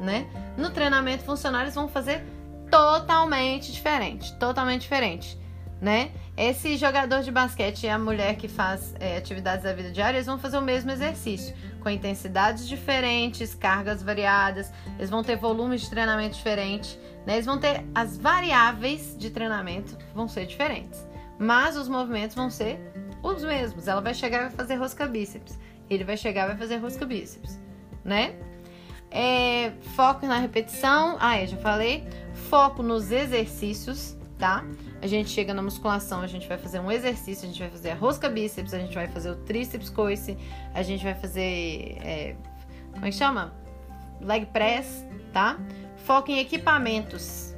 né? No treinamento funcional eles vão fazer totalmente diferente, totalmente diferente, né? Esse jogador de basquete e a mulher que faz é, atividades da vida diária, eles vão fazer o mesmo exercício, com intensidades diferentes, cargas variadas, eles vão ter volumes de treinamento diferentes, né? Eles vão ter as variáveis de treinamento vão ser diferentes mas os movimentos vão ser os mesmos. Ela vai chegar e vai fazer rosca bíceps. Ele vai chegar e vai fazer rosca bíceps, né? É, foco na repetição. Ah, eu já falei. Foco nos exercícios, tá? A gente chega na musculação, a gente vai fazer um exercício, a gente vai fazer a rosca bíceps, a gente vai fazer o tríceps coice, a gente vai fazer. É, como é que chama? Leg press, tá? Foco em equipamentos,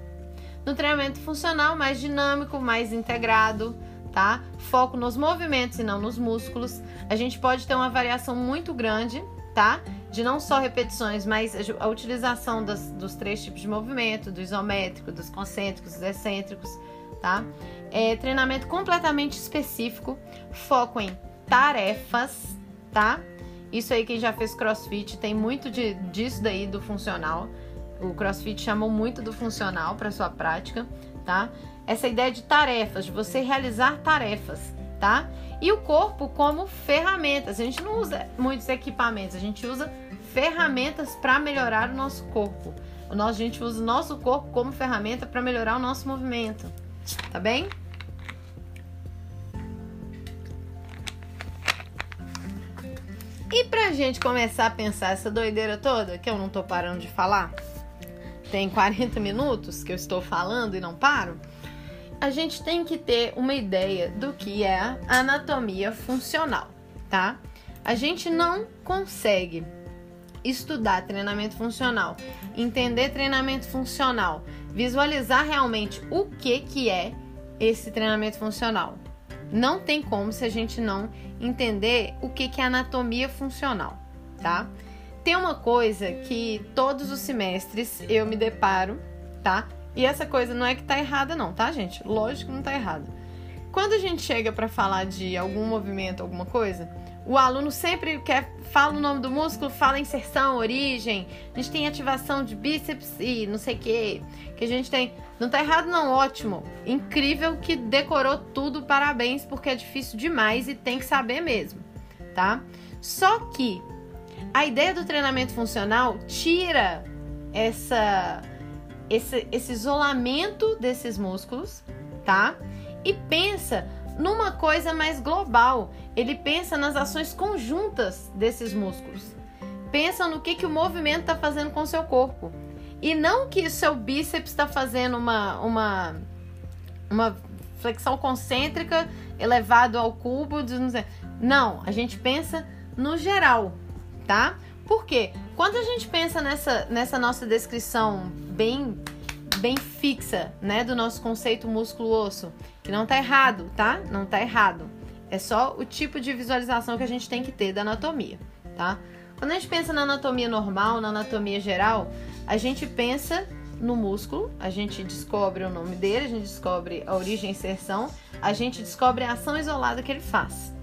no treinamento funcional, mais dinâmico, mais integrado, tá? Foco nos movimentos e não nos músculos. A gente pode ter uma variação muito grande, tá? De não só repetições, mas a utilização das, dos três tipos de movimento, do isométrico, dos concêntricos, dos excêntricos, tá? É, treinamento completamente específico, foco em tarefas, tá? Isso aí quem já fez crossfit tem muito de, disso daí do funcional. O CrossFit chamou muito do funcional para sua prática, tá? Essa ideia de tarefas, de você realizar tarefas, tá? E o corpo como ferramentas. A gente não usa muitos equipamentos, a gente usa ferramentas para melhorar o nosso corpo. A gente usa o nosso corpo como ferramenta para melhorar o nosso movimento, tá bem? E pra gente começar a pensar essa doideira toda, que eu não tô parando de falar, tem 40 minutos que eu estou falando e não paro, a gente tem que ter uma ideia do que é anatomia funcional, tá? A gente não consegue estudar treinamento funcional, entender treinamento funcional, visualizar realmente o que que é esse treinamento funcional. Não tem como se a gente não entender o que que é anatomia funcional, tá? Tem uma coisa que todos os semestres eu me deparo, tá? E essa coisa não é que tá errada não, tá, gente? Lógico que não tá errada. Quando a gente chega para falar de algum movimento, alguma coisa, o aluno sempre quer fala o nome do músculo, fala inserção, origem. A gente tem ativação de bíceps e não sei o que, que a gente tem. Não tá errado não, ótimo. Incrível que decorou tudo, parabéns, porque é difícil demais e tem que saber mesmo, tá? Só que a ideia do treinamento funcional tira essa esse, esse isolamento desses músculos, tá? E pensa numa coisa mais global. Ele pensa nas ações conjuntas desses músculos. Pensa no que, que o movimento está fazendo com o seu corpo. E não que o seu bíceps está fazendo uma, uma, uma flexão concêntrica elevado ao cubo. Não, a gente pensa no geral, tá? Por quê? Quando a gente pensa nessa, nessa nossa descrição bem bem fixa, né, do nosso conceito músculo-osso, que não tá errado, tá? Não tá errado. É só o tipo de visualização que a gente tem que ter da anatomia, tá? Quando a gente pensa na anatomia normal, na anatomia geral, a gente pensa no músculo, a gente descobre o nome dele, a gente descobre a origem e inserção, a gente descobre a ação isolada que ele faz,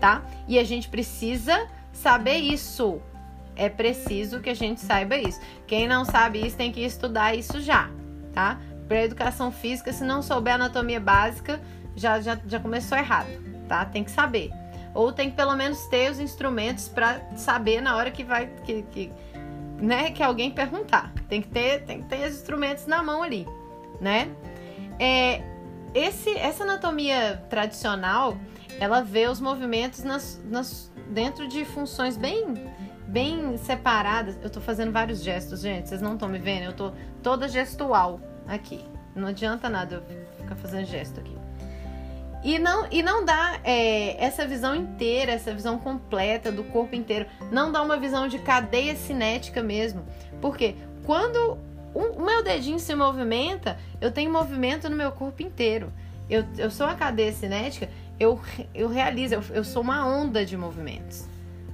tá? E a gente precisa saber isso. É preciso que a gente saiba isso. Quem não sabe isso tem que estudar isso já, tá? Para educação física, se não souber anatomia básica, já, já, já começou errado, tá? Tem que saber. Ou tem que pelo menos ter os instrumentos para saber na hora que vai que, que, né, que alguém perguntar. Tem que ter, tem que ter os instrumentos na mão ali, né? É, esse, essa anatomia tradicional, ela vê os movimentos nas, nas, dentro de funções bem bem separadas. Eu tô fazendo vários gestos, gente. Vocês não estão me vendo? Eu tô toda gestual aqui. Não adianta nada eu ficar fazendo gesto aqui. E não, e não dá é, essa visão inteira, essa visão completa do corpo inteiro. Não dá uma visão de cadeia cinética mesmo. Porque quando o meu dedinho se movimenta, eu tenho movimento no meu corpo inteiro. Eu, eu sou a cadeia cinética, eu, eu realizo, eu, eu sou uma onda de movimentos,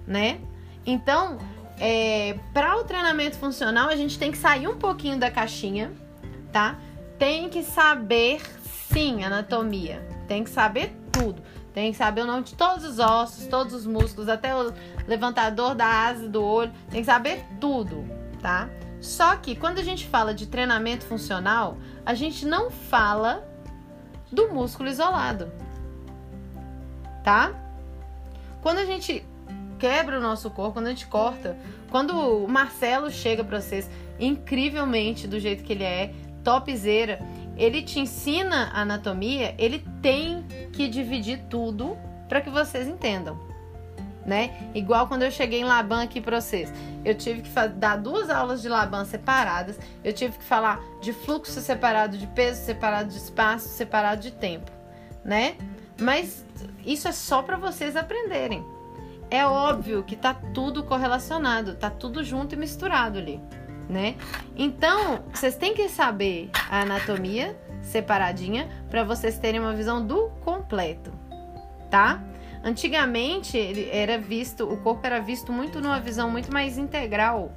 né? Então, é, para o treinamento funcional, a gente tem que sair um pouquinho da caixinha, tá? Tem que saber, sim, anatomia. Tem que saber tudo. Tem que saber o nome de todos os ossos, todos os músculos, até o levantador da asa do olho. Tem que saber tudo, tá? Só que quando a gente fala de treinamento funcional, a gente não fala do músculo isolado, tá? Quando a gente quebra o nosso corpo, quando a gente corta. Quando o Marcelo chega para vocês, incrivelmente do jeito que ele é, topzera, ele te ensina anatomia, ele tem que dividir tudo para que vocês entendam. Né? Igual quando eu cheguei em Laban aqui para vocês. Eu tive que dar duas aulas de Laban separadas, eu tive que falar de fluxo separado de peso, separado de espaço, separado de tempo, né? Mas isso é só para vocês aprenderem é óbvio que tá tudo correlacionado, tá tudo junto e misturado ali, né? Então, vocês têm que saber a anatomia separadinha para vocês terem uma visão do completo, tá? Antigamente, ele era visto, o corpo era visto muito numa visão muito mais integral,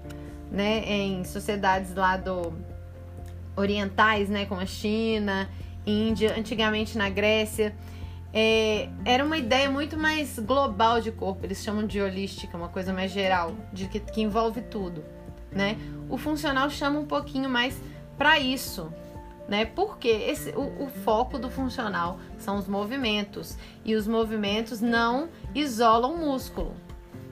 né, em sociedades lá do orientais, né, como a China, Índia, antigamente na Grécia. É, era uma ideia muito mais global de corpo, eles chamam de holística, uma coisa mais geral, de que, que envolve tudo, né? O funcional chama um pouquinho mais para isso, né? Porque esse, o, o, foco do funcional são os movimentos e os movimentos não isolam o músculo,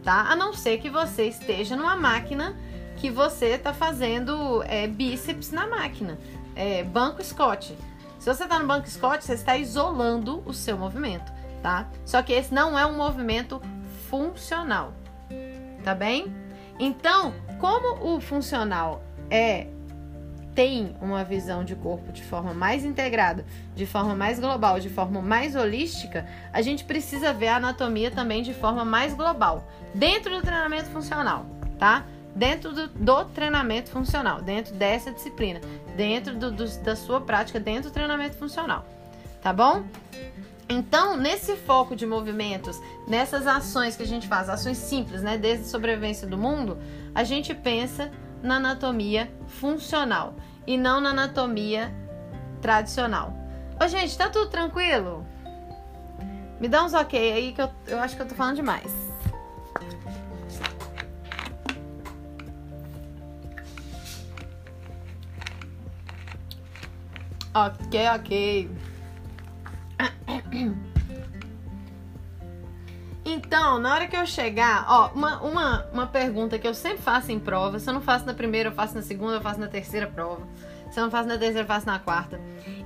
tá? A não ser que você esteja numa máquina que você está fazendo é, bíceps na máquina, é, banco Scott. Se você está no banco Scott, você está isolando o seu movimento, tá? Só que esse não é um movimento funcional, tá bem? Então, como o funcional é tem uma visão de corpo de forma mais integrada, de forma mais global, de forma mais holística, a gente precisa ver a anatomia também de forma mais global, dentro do treinamento funcional, tá? dentro do, do, treinamento funcional, dentro dessa disciplina, dentro do, do, da sua prática, dentro do treinamento funcional, tá bom? Então, nesse foco de movimentos, nessas ações que a gente faz, ações simples, né, desde sobrevivência do mundo, a gente pensa na anatomia funcional e não na anatomia tradicional. Ô, gente, tá tudo tranquilo? Me dá uns ok aí que eu, eu acho que eu tô falando demais. Ok, ok. Então, na hora que eu chegar, ó, uma, uma, uma pergunta que eu sempre faço em prova, se eu não faço na primeira, eu faço na segunda, eu faço na terceira prova. Se eu não faço na terceira, eu faço na quarta.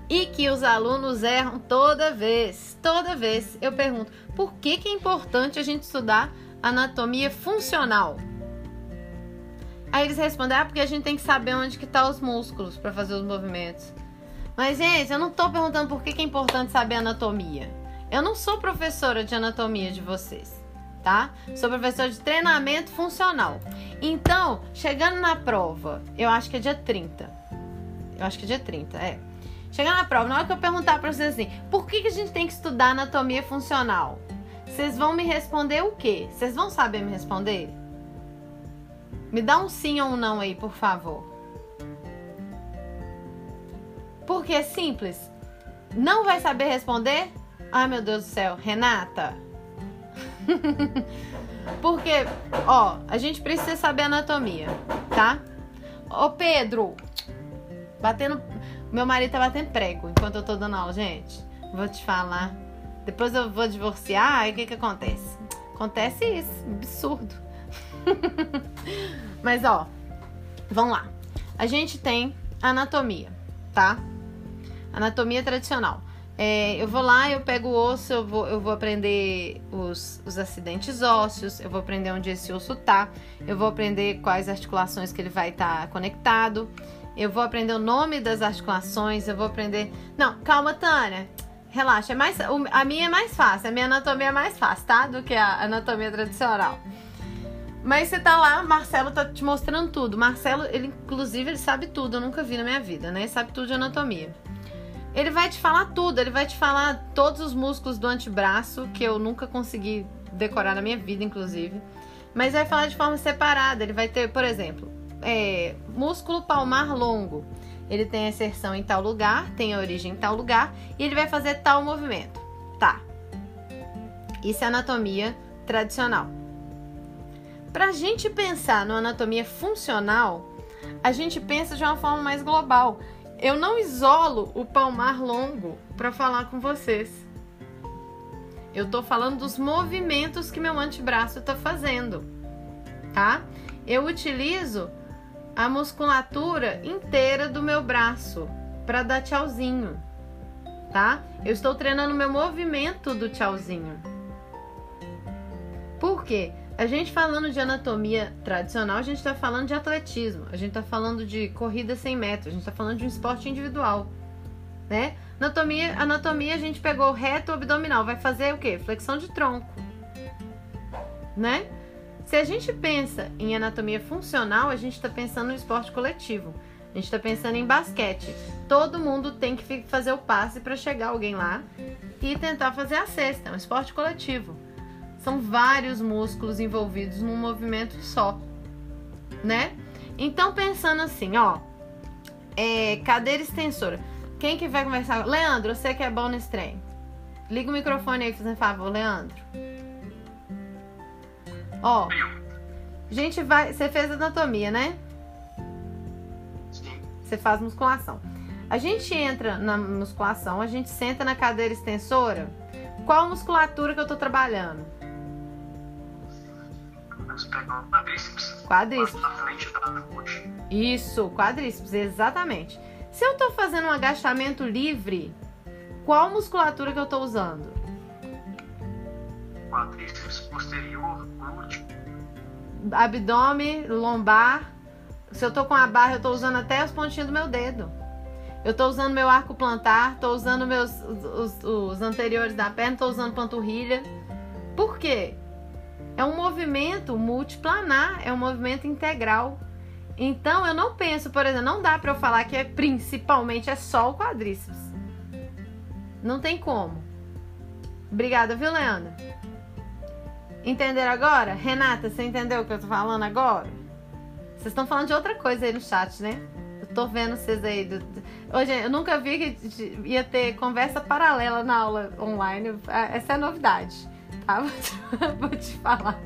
E que os alunos erram toda vez. Toda vez. Eu pergunto, por que, que é importante a gente estudar anatomia funcional? Aí eles respondem, ah, porque a gente tem que saber onde que tá os músculos para fazer os movimentos. Mas, gente, eu não tô perguntando por que, que é importante saber anatomia. Eu não sou professora de anatomia de vocês, tá? Sou professora de treinamento funcional. Então, chegando na prova, eu acho que é dia 30. Eu acho que é dia 30, é. Chegando na prova, na hora que eu perguntar pra vocês assim, por que, que a gente tem que estudar anatomia funcional? Vocês vão me responder o quê? Vocês vão saber me responder? Me dá um sim ou um não aí, por favor. Porque é simples. Não vai saber responder? Ai, meu Deus do céu. Renata? Porque, ó, a gente precisa saber anatomia, tá? Ô, Pedro. Batendo. Meu marido tá batendo prego enquanto eu tô dando aula, gente. Vou te falar. Depois eu vou divorciar, aí o que que acontece? Acontece isso. Absurdo. Mas ó, vamos lá. A gente tem anatomia, tá? Anatomia tradicional. É, eu vou lá, eu pego o osso, eu vou, eu vou aprender os, os acidentes ósseos, eu vou aprender onde esse osso tá, eu vou aprender quais articulações que ele vai estar tá conectado, eu vou aprender o nome das articulações, eu vou aprender. Não, calma, Tânia. Relaxa, é mais, a minha é mais fácil, a minha anatomia é mais fácil, tá? Do que a anatomia tradicional. Mas você tá lá, Marcelo tá te mostrando tudo. Marcelo, ele inclusive, ele sabe tudo, eu nunca vi na minha vida, né? Ele sabe tudo de anatomia. Ele vai te falar tudo, ele vai te falar todos os músculos do antebraço, que eu nunca consegui decorar na minha vida, inclusive. Mas vai falar de forma separada. Ele vai ter, por exemplo, é, músculo palmar longo. Ele tem a inserção em tal lugar, tem a origem em tal lugar, e ele vai fazer tal movimento. Tá. Isso é anatomia tradicional. Para a gente pensar no anatomia funcional, a gente pensa de uma forma mais global. Eu não isolo o palmar longo para falar com vocês. Eu estou falando dos movimentos que meu antebraço está fazendo, tá? Eu utilizo a musculatura inteira do meu braço para dar tchauzinho, tá? Eu estou treinando meu movimento do tchauzinho. Por quê? A gente falando de anatomia tradicional, a gente está falando de atletismo, a gente está falando de corrida 100 metros, a gente está falando de um esporte individual, né? Anatomia, anatomia a gente pegou reto abdominal, vai fazer o quê? Flexão de tronco, né? Se a gente pensa em anatomia funcional, a gente está pensando no esporte coletivo. A gente está pensando em basquete. Todo mundo tem que fazer o passe para chegar alguém lá e tentar fazer a cesta. É um esporte coletivo. São vários músculos envolvidos num movimento só, né? Então, pensando assim, ó, é, cadeira extensora. Quem que vai conversar? Leandro, você que é bom nesse trem. Liga o microfone aí, fazendo favor, Leandro. Ó, a gente vai. Você fez anatomia, né? Você faz musculação. A gente entra na musculação, a gente senta na cadeira extensora. Qual musculatura que eu tô trabalhando? O quadríceps. Quadríceps. Na frente da coxa. Isso, quadríceps, exatamente. Se eu tô fazendo um agachamento livre, qual musculatura que eu tô usando? Quadríceps posterior, glúteo. Abdômen, lombar. Se eu tô com a barra, eu tô usando até os pontinhos do meu dedo. Eu tô usando meu arco plantar, tô usando meus os, os anteriores da perna, tô usando panturrilha. Por quê? É um movimento multiplanar, é um movimento integral. Então eu não penso, por exemplo, não dá para eu falar que é principalmente é só o quadríceps. Não tem como. Obrigada, viu, Leandro? Entenderam agora? Renata, você entendeu o que eu tô falando agora? Vocês estão falando de outra coisa aí no chat, né? Eu tô vendo vocês aí. Do... Hoje eu nunca vi que ia ter conversa paralela na aula online. Essa é a novidade tá? Vou te falar.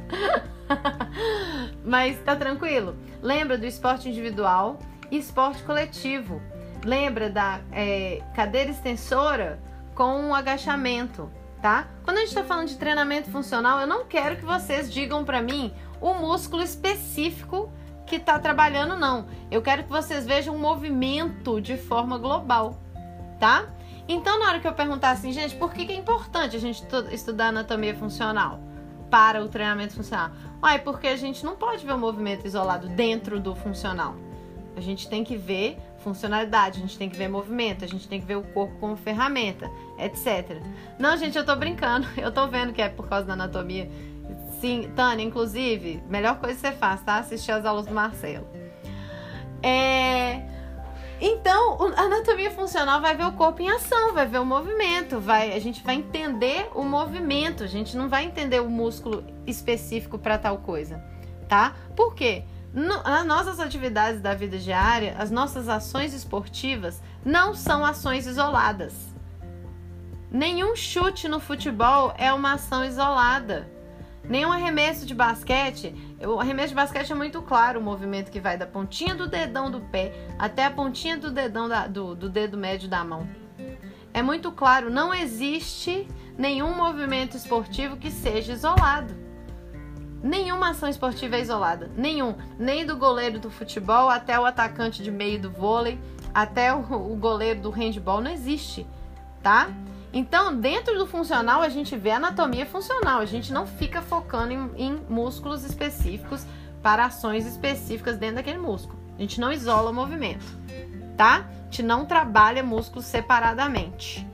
Mas tá tranquilo? Lembra do esporte individual e esporte coletivo. Lembra da é, cadeira extensora com um agachamento, tá? Quando a gente tá falando de treinamento funcional, eu não quero que vocês digam para mim o músculo específico que está trabalhando, não. Eu quero que vocês vejam o movimento de forma global, tá? Então, na hora que eu perguntar assim, gente, por que, que é importante a gente estudar anatomia funcional para o treinamento funcional? Uai, porque a gente não pode ver o movimento isolado dentro do funcional. A gente tem que ver funcionalidade, a gente tem que ver movimento, a gente tem que ver o corpo como ferramenta, etc. Não, gente, eu tô brincando, eu tô vendo que é por causa da anatomia. Sim, Tânia, inclusive, melhor coisa que você faz, tá? Assistir as aulas do Marcelo. É... Então, a anatomia funcional vai ver o corpo em ação, vai ver o movimento, vai, a gente vai entender o movimento, a gente não vai entender o músculo específico para tal coisa, tá? Por quê? No, nas nossas atividades da vida diária, as nossas ações esportivas não são ações isoladas. Nenhum chute no futebol é uma ação isolada. Nenhum arremesso de basquete. O arremesso de basquete é muito claro o movimento que vai da pontinha do dedão do pé até a pontinha do dedão da, do, do dedo médio da mão. É muito claro, não existe nenhum movimento esportivo que seja isolado. Nenhuma ação esportiva é isolada. Nenhum. Nem do goleiro do futebol até o atacante de meio do vôlei, até o, o goleiro do handball. Não existe, tá? Então, dentro do funcional, a gente vê anatomia funcional. A gente não fica focando em, em músculos específicos para ações específicas dentro daquele músculo. A gente não isola o movimento, tá? A gente não trabalha músculos separadamente.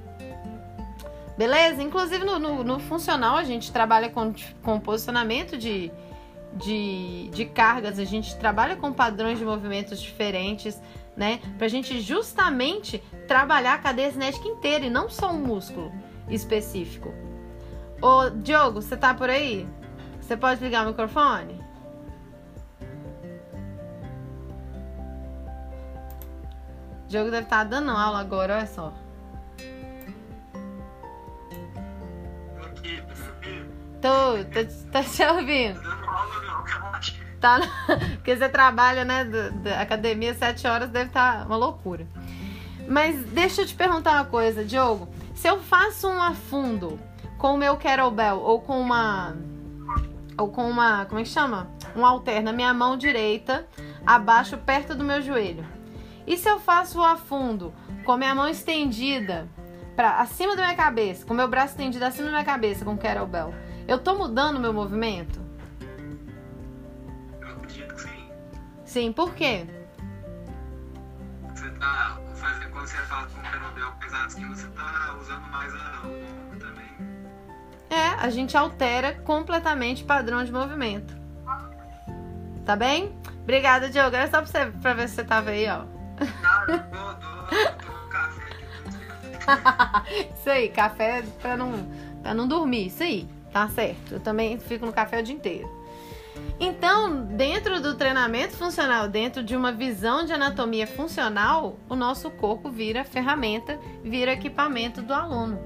Beleza? Inclusive no, no, no, funcional a gente trabalha com, com posicionamento de, de, de cargas, a gente trabalha com padrões de movimentos diferentes, né? Pra gente justamente trabalhar a cadeia cinética inteira e não só um músculo específico. Ô, Diogo, você tá por aí? Você pode ligar o microfone? Diogo deve estar tá dando aula agora, olha só. Tô, tô, tô te ouvindo. Tá, porque você trabalha, né, da academia sete horas, deve estar tá uma loucura. Mas deixa eu te perguntar uma coisa, Diogo. Se eu faço um afundo com o meu kettlebell ou com uma ou com uma, como é que chama? Um halter na minha mão direita, abaixo perto do meu joelho. E se eu faço o afundo com a minha mão estendida para acima da minha cabeça, com o meu braço estendido acima da minha cabeça com o kettlebell? Eu tô mudando o meu movimento? Sim, por quê? Você tá fazendo, quando você fala com o Renobel pesado assim, você tá usando mais a ombro também. É, a gente altera completamente o padrão de movimento. Tá bem? Obrigada, Diogo. Era só pra, você, pra ver se você tava aí, ó. Ah, eu tô, tô, tô café. isso aí, café pra não, pra não dormir, isso aí. Tá certo. Eu também fico no café o dia inteiro. Então, dentro do treinamento funcional, dentro de uma visão de anatomia funcional, o nosso corpo vira ferramenta, vira equipamento do aluno.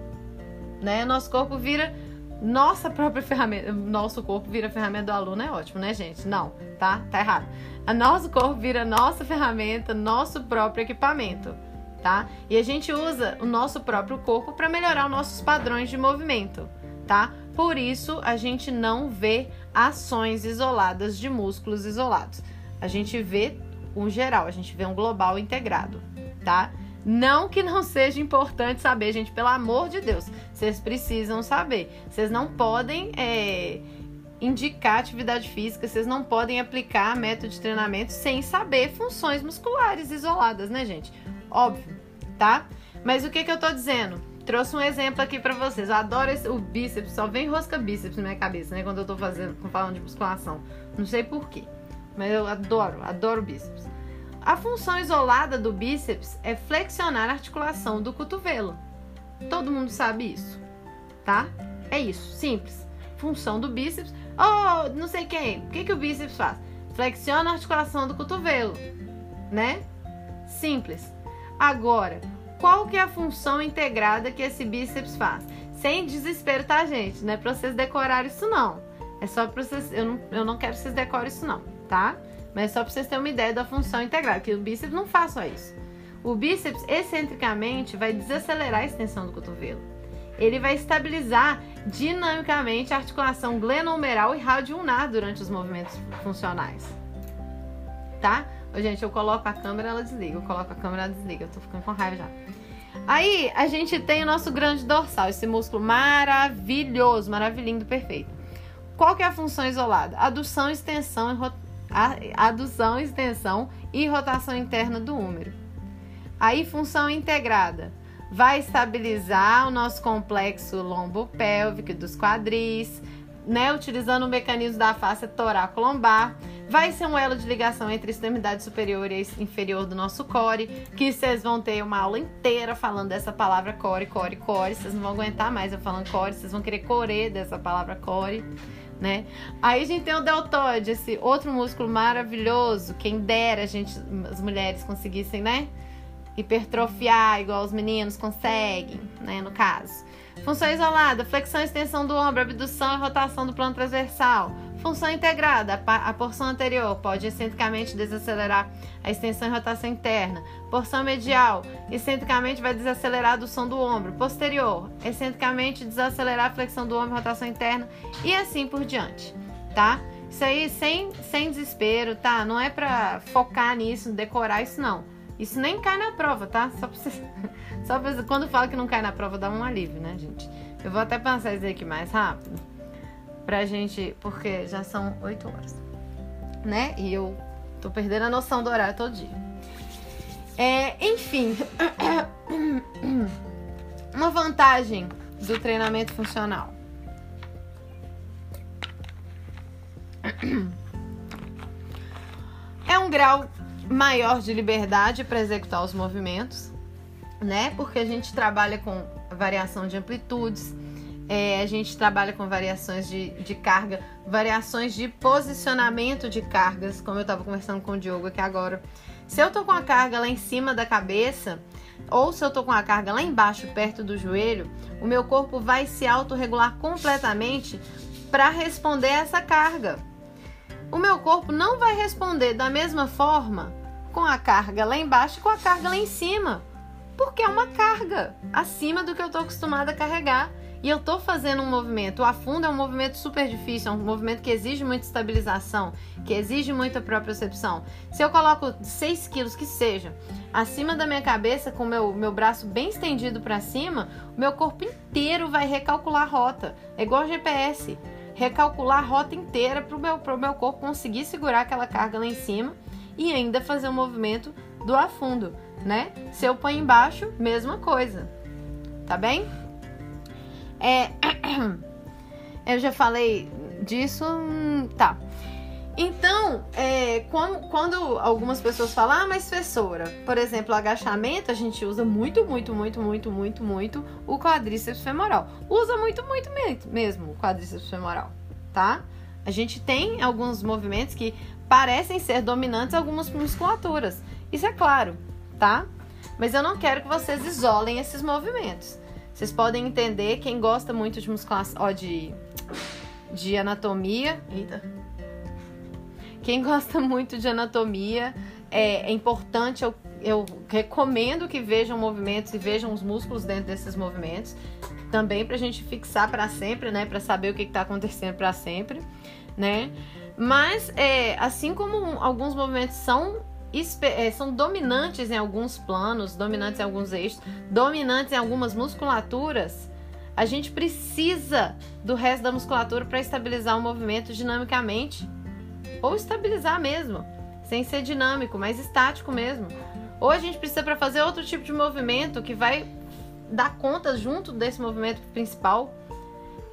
Né? Nosso corpo vira nossa própria ferramenta. Nosso corpo vira ferramenta do aluno, é ótimo, né, gente? Não, tá? Tá errado. A nosso corpo vira nossa ferramenta, nosso próprio equipamento, tá? E a gente usa o nosso próprio corpo para melhorar os nossos padrões de movimento, tá? Por isso, a gente não vê ações isoladas de músculos isolados. A gente vê um geral, a gente vê um global integrado, tá? Não que não seja importante saber, gente, pelo amor de Deus, vocês precisam saber. Vocês não podem é, indicar atividade física, vocês não podem aplicar método de treinamento sem saber funções musculares isoladas, né, gente? Óbvio, tá? Mas o que, que eu tô dizendo? Trouxe um exemplo aqui pra vocês. Eu adoro esse, o bíceps, só vem rosca bíceps na minha cabeça, né? Quando eu tô fazendo, falando de musculação. Não sei porquê, mas eu adoro, adoro bíceps. A função isolada do bíceps é flexionar a articulação do cotovelo. Todo mundo sabe isso, tá? É isso, simples. Função do bíceps. Oh, não sei quem. O que, que o bíceps faz? Flexiona a articulação do cotovelo, né? Simples. Agora, qual que é a função integrada que esse bíceps faz. Sem desespero, tá, gente? Não é pra vocês decorarem isso, não. É só pra vocês. Eu não, eu não quero que vocês decorem isso, não, tá? Mas é só pra vocês terem uma ideia da função integrada, que o bíceps não faz só isso. O bíceps, excentricamente, vai desacelerar a extensão do cotovelo. Ele vai estabilizar dinamicamente a articulação glenohumeral e radioulnar durante os movimentos funcionais. tá? Gente, eu coloco a câmera, ela desliga. Eu coloco a câmera, ela desliga. Eu tô ficando com raiva já. Aí, a gente tem o nosso grande dorsal, esse músculo maravilhoso, maravilhoso, perfeito. Qual que é a função isolada? Adução, extensão, adução, extensão e rotação interna do úmero. Aí, função integrada. Vai estabilizar o nosso complexo lombopélvico dos quadris, né, utilizando o mecanismo da face toracolombar. Vai ser um elo de ligação entre a extremidade superior e inferior do nosso core, que vocês vão ter uma aula inteira falando dessa palavra core, core, core. Vocês não vão aguentar mais eu falando core, vocês vão querer core dessa palavra core, né? Aí a gente tem o deltoide, esse outro músculo maravilhoso. Quem dera a gente, as mulheres conseguissem, né? Hipertrofiar igual os meninos conseguem, né? No caso. Função isolada, flexão e extensão do ombro, abdução e rotação do plano transversal. Função integrada, a porção anterior pode excentricamente desacelerar a extensão e rotação interna. Porção medial, excentricamente vai desacelerar a adução do ombro. Posterior, excentricamente desacelerar a flexão do ombro rotação interna. E assim por diante, tá? Isso aí sem, sem desespero, tá? Não é pra focar nisso, decorar isso não. Isso nem cai na prova, tá? Só pra vocês... Só pra... quando fala que não cai na prova dá um alívio, né, gente? Eu vou até pensar isso aqui mais rápido pra gente, porque já são 8 horas, né? E eu tô perdendo a noção do horário todo dia. É, enfim, uma vantagem do treinamento funcional. É um grau maior de liberdade para executar os movimentos, né? Porque a gente trabalha com variação de amplitudes, é, a gente trabalha com variações de, de carga, variações de posicionamento de cargas, como eu estava conversando com o Diogo aqui agora. Se eu tô com a carga lá em cima da cabeça, ou se eu tô com a carga lá embaixo, perto do joelho, o meu corpo vai se autorregular completamente para responder essa carga. O meu corpo não vai responder da mesma forma com a carga lá embaixo e com a carga lá em cima, porque é uma carga acima do que eu tô acostumada a carregar e eu tô fazendo um movimento. O afundo é um movimento super difícil, é um movimento que exige muita estabilização, que exige muita propriocepção. Se eu coloco 6 quilos que seja acima da minha cabeça, com o meu, meu braço bem estendido para cima, o meu corpo inteiro vai recalcular a rota. É igual GPS. Recalcular a rota inteira para o meu, meu corpo conseguir segurar aquela carga lá em cima e ainda fazer o movimento do afundo, né? Se eu põe embaixo, mesma coisa. Tá bem? É, eu já falei disso, hum, tá. Então, é, quando, quando, algumas pessoas falam, ah, mas professora, por exemplo, agachamento, a gente usa muito, muito, muito, muito, muito, muito o quadríceps femoral. Usa muito, muito mesmo o quadríceps femoral, tá? A gente tem alguns movimentos que parecem ser dominantes algumas musculaturas. Isso é claro, tá? Mas eu não quero que vocês isolem esses movimentos. Vocês podem entender, quem gosta muito de musculação, ó, de, de anatomia. Eita. Quem gosta muito de anatomia, é, é importante, eu, eu recomendo que vejam movimentos e vejam os músculos dentro desses movimentos. Também pra gente fixar para sempre, né? Pra saber o que, que tá acontecendo para sempre, né? Mas, é, assim como alguns movimentos são é, são dominantes em alguns planos, dominantes em alguns eixos, dominantes em algumas musculaturas, a gente precisa do resto da musculatura para estabilizar o movimento dinamicamente. Ou estabilizar mesmo, sem ser dinâmico, mas estático mesmo. Ou a gente precisa para fazer outro tipo de movimento que vai dar conta junto desse movimento principal.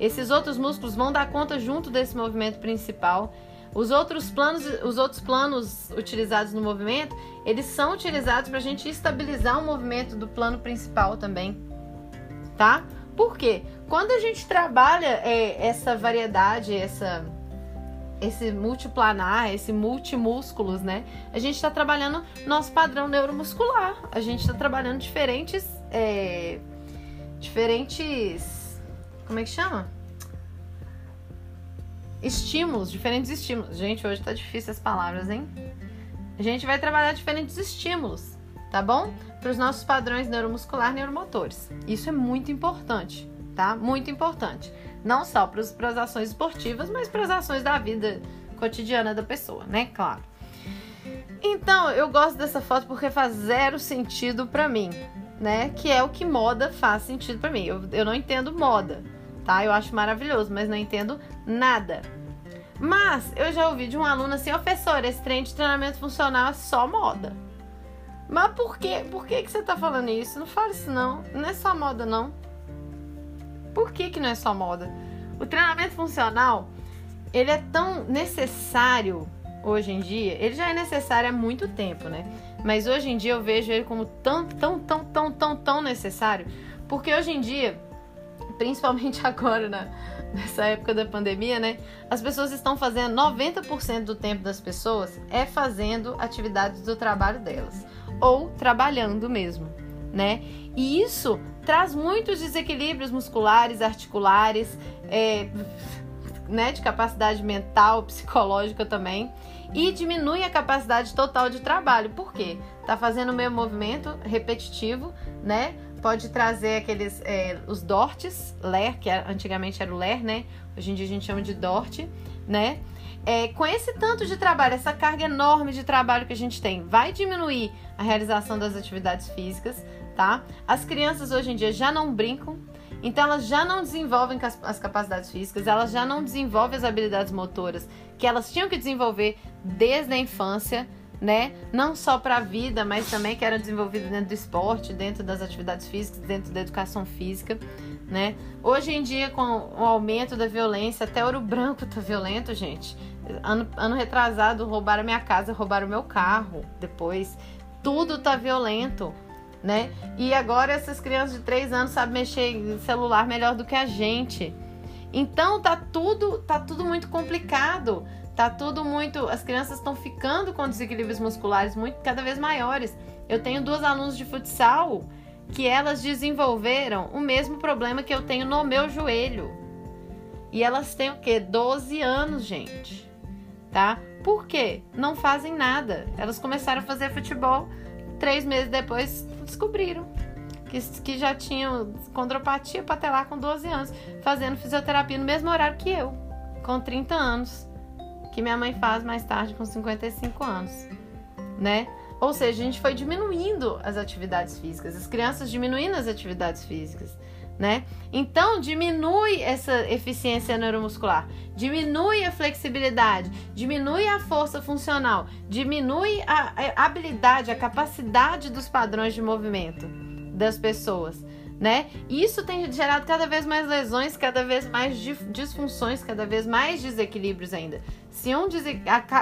Esses outros músculos vão dar conta junto desse movimento principal. Os outros planos, os outros planos utilizados no movimento, eles são utilizados para a gente estabilizar o movimento do plano principal também, tá? Por quê? Quando a gente trabalha é, essa variedade, essa esse multiplanar, esse multimúsculos, né? A gente está trabalhando nosso padrão neuromuscular. A gente está trabalhando diferentes, é, diferentes, como é que chama? Estímulos, diferentes estímulos. Gente, hoje tá difícil as palavras, hein? A gente vai trabalhar diferentes estímulos, tá bom? Para os nossos padrões neuromuscular neuromotores. Isso é muito importante, tá? Muito importante. Não só para as ações esportivas, mas para as ações da vida cotidiana da pessoa, né? Claro. Então, eu gosto dessa foto porque faz zero sentido pra mim, né? Que é o que moda faz sentido pra mim. Eu, eu não entendo moda, tá? Eu acho maravilhoso, mas não entendo nada. Mas eu já ouvi de um aluno assim, professor, esse trem de treinamento funcional é só moda. Mas por quê? Por que, que você tá falando isso? Não fala isso não. Não é só moda, não. Por que, que não é só moda? O treinamento funcional, ele é tão necessário hoje em dia. Ele já é necessário há muito tempo, né? Mas hoje em dia eu vejo ele como tão, tão, tão, tão, tão, tão necessário. Porque hoje em dia, principalmente agora na, nessa época da pandemia, né? As pessoas estão fazendo 90% do tempo das pessoas é fazendo atividades do trabalho delas ou trabalhando mesmo, né? E isso traz muitos desequilíbrios musculares, articulares, é, né, de capacidade mental, psicológica também, e diminui a capacidade total de trabalho. Por quê? Tá fazendo o mesmo movimento repetitivo, né? Pode trazer aqueles é, os dortes, ler, que antigamente era o ler, né? Hoje em dia a gente chama de dorte, né? É, com esse tanto de trabalho, essa carga enorme de trabalho que a gente tem, vai diminuir a realização das atividades físicas, tá? As crianças hoje em dia já não brincam, então elas já não desenvolvem as capacidades físicas, elas já não desenvolvem as habilidades motoras que elas tinham que desenvolver desde a infância, né? Não só para a vida, mas também que eram desenvolvidas dentro do esporte, dentro das atividades físicas, dentro da educação física, né? Hoje em dia, com o aumento da violência, até ouro branco tá violento, gente. Ano, ano retrasado, roubaram minha casa, roubaram meu carro. Depois, tudo tá violento, né? E agora essas crianças de 3 anos sabem mexer em celular melhor do que a gente. Então tá tudo, tá tudo muito complicado. Tá tudo muito, as crianças estão ficando com desequilíbrios musculares muito cada vez maiores. Eu tenho duas alunas de futsal que elas desenvolveram o mesmo problema que eu tenho no meu joelho. E elas têm o quê? 12 anos, gente. Tá? Por quê? Não fazem nada. Elas começaram a fazer futebol, três meses depois descobriram que, que já tinham condropatia patelar com 12 anos, fazendo fisioterapia no mesmo horário que eu, com 30 anos, que minha mãe faz mais tarde com 55 anos, né? Ou seja, a gente foi diminuindo as atividades físicas, as crianças diminuindo as atividades físicas, né? Então, diminui essa eficiência neuromuscular, diminui a flexibilidade, diminui a força funcional, diminui a habilidade, a capacidade dos padrões de movimento das pessoas, né? Isso tem gerado cada vez mais lesões, cada vez mais disfunções, cada vez mais desequilíbrios ainda. Se um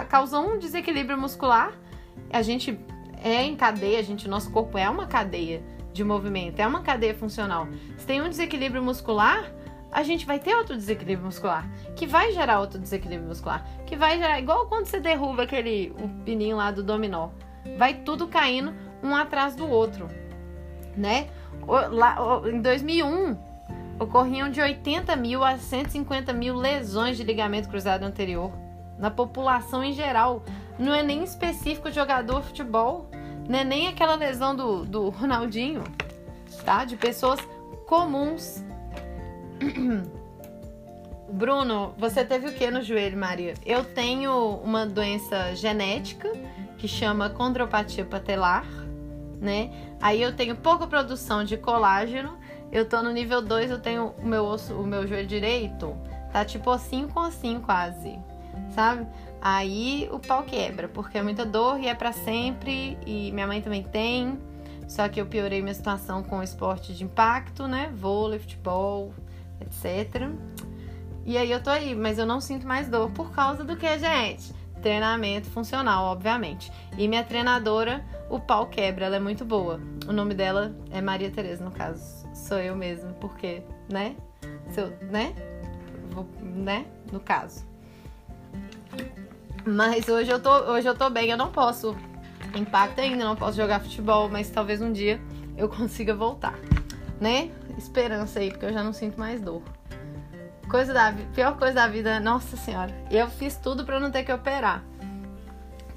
causa um desequilíbrio muscular, a gente é em cadeia, a gente, nosso corpo é uma cadeia de movimento, é uma cadeia funcional. Se tem um desequilíbrio muscular, a gente vai ter outro desequilíbrio muscular, que vai gerar outro desequilíbrio muscular, que vai gerar igual quando você derruba aquele o pininho lá do dominó. Vai tudo caindo um atrás do outro né? Lá, em 2001, ocorriam de 80 mil a 150 mil lesões de ligamento cruzado anterior na população em geral. Não é nem específico jogador de futebol, não é nem aquela lesão do, do Ronaldinho, tá? De pessoas comuns. Bruno, você teve o que no joelho, Maria? Eu tenho uma doença genética que chama condropatia patelar né? Aí eu tenho pouca produção de colágeno. Eu tô no nível 2, eu tenho o meu osso, o meu joelho direito, tá tipo assim com assim quase, sabe? Aí o pau quebra, porque é muita dor e é para sempre, e minha mãe também tem. Só que eu piorei minha situação com esporte de impacto, né? Vôlei, futebol, etc. E aí eu tô aí, mas eu não sinto mais dor por causa do que, gente? Treinamento funcional, obviamente. E minha treinadora o pau quebra, ela é muito boa. O nome dela é Maria Tereza, no caso. Sou eu mesmo, porque, né? Seu, né? Vou, né? No caso. Mas hoje eu tô, hoje eu tô bem, eu não posso impacto ainda, não posso jogar futebol, mas talvez um dia eu consiga voltar, né? Esperança aí, porque eu já não sinto mais dor. Coisa da pior coisa da vida, nossa senhora. Eu fiz tudo para não ter que operar.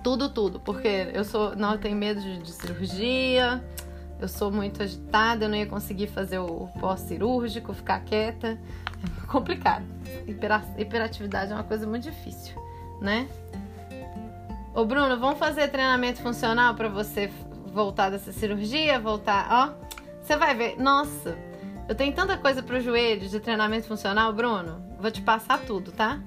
Tudo, tudo. Porque eu sou. Não, eu tenho medo de, de cirurgia. Eu sou muito agitada, eu não ia conseguir fazer o pós-cirúrgico, ficar quieta. É complicado. Hiper, hiperatividade é uma coisa muito difícil, né? Ô Bruno, vamos fazer treinamento funcional para você voltar dessa cirurgia, voltar, ó. Você vai ver. Nossa, eu tenho tanta coisa pro joelho de treinamento funcional, Bruno. Vou te passar tudo, tá?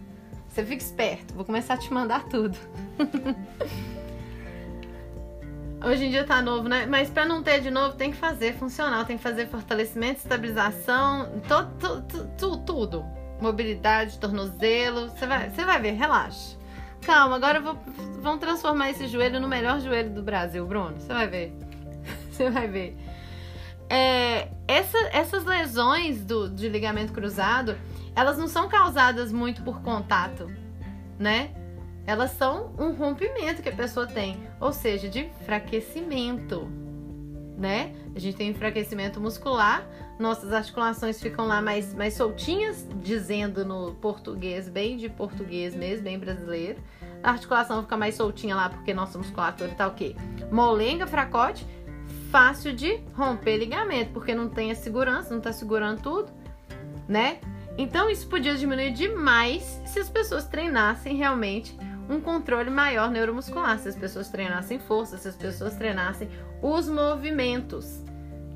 Você fica esperto, vou começar a te mandar tudo. Hoje em dia tá novo, né? Mas para não ter de novo, tem que fazer funcional, tem que fazer fortalecimento, estabilização, todo, tudo, tudo. Mobilidade, tornozelo. Você vai, você vai ver, relaxa. Calma, agora vou, vamos transformar esse joelho no melhor joelho do Brasil, Bruno. Você vai ver. Você vai ver. É, essa, essas lesões do, de ligamento cruzado, elas não são causadas muito por contato, né? Elas são um rompimento que a pessoa tem, ou seja, de enfraquecimento, né? A gente tem enfraquecimento muscular, nossas articulações ficam lá mais, mais soltinhas, dizendo no português, bem de português mesmo, bem brasileiro. A articulação fica mais soltinha lá porque nossa musculatura tá o quê? Molenga, fracote, fácil de romper ligamento, porque não tem a segurança, não tá segurando tudo, né? Então isso podia diminuir demais se as pessoas treinassem realmente um controle maior neuromuscular, se as pessoas treinassem força, se as pessoas treinassem os movimentos,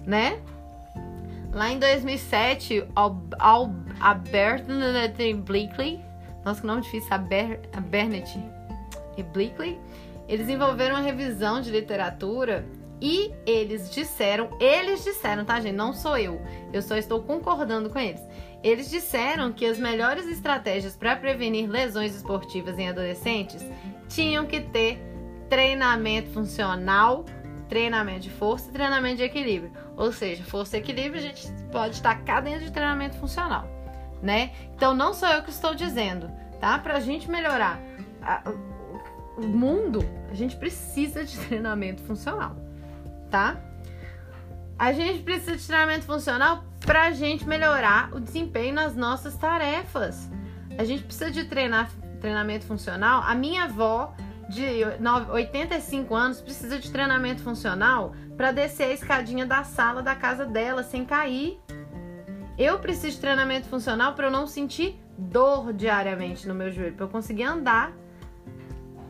né? Lá em 2007, a Bernadette Blakely, nossa que nome difícil, a, Ber, a Bernadette e eles desenvolveram uma revisão de literatura e eles disseram, eles disseram, tá gente, não sou eu, eu só estou concordando com eles. Eles disseram que as melhores estratégias para prevenir lesões esportivas em adolescentes tinham que ter treinamento funcional, treinamento de força e treinamento de equilíbrio. Ou seja, força e equilíbrio a gente pode tacar dentro de treinamento funcional, né? Então não sou eu que estou dizendo, tá? Para a gente melhorar a, o mundo, a gente precisa de treinamento funcional, tá? A gente precisa de treinamento funcional para a gente melhorar o desempenho nas nossas tarefas. A gente precisa de treinar, treinamento funcional. A minha avó de 85 anos precisa de treinamento funcional para descer a escadinha da sala da casa dela sem cair. Eu preciso de treinamento funcional para eu não sentir dor diariamente no meu joelho, para eu conseguir andar.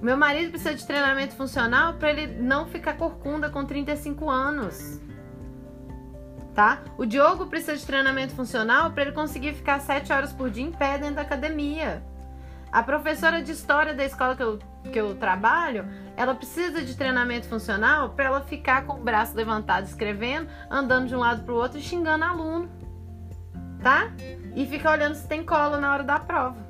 Meu marido precisa de treinamento funcional para ele não ficar corcunda com 35 anos tá? O Diogo precisa de treinamento funcional para ele conseguir ficar 7 horas por dia em pé dentro da academia. A professora de história da escola que eu, que eu trabalho, ela precisa de treinamento funcional para ela ficar com o braço levantado escrevendo, andando de um lado para o outro e xingando aluno, tá? E fica olhando se tem cola na hora da prova.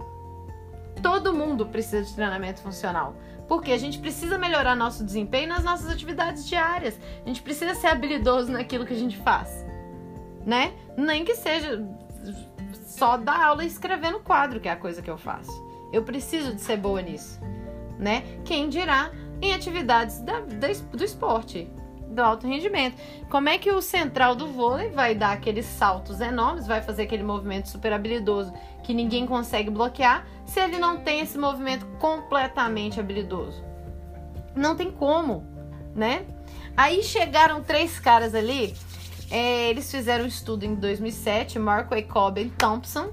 Todo mundo precisa de treinamento funcional. Porque a gente precisa melhorar nosso desempenho nas nossas atividades diárias. A gente precisa ser habilidoso naquilo que a gente faz né? Nem que seja só dar aula e escrever no quadro, que é a coisa que eu faço. Eu preciso de ser boa nisso, né? Quem dirá em atividades da, da, do esporte, do alto rendimento. Como é que o central do vôlei vai dar aqueles saltos enormes, vai fazer aquele movimento super habilidoso que ninguém consegue bloquear, se ele não tem esse movimento completamente habilidoso? Não tem como, né? Aí chegaram três caras ali é, eles fizeram um estudo em 2007, Markway Cobb e Thompson.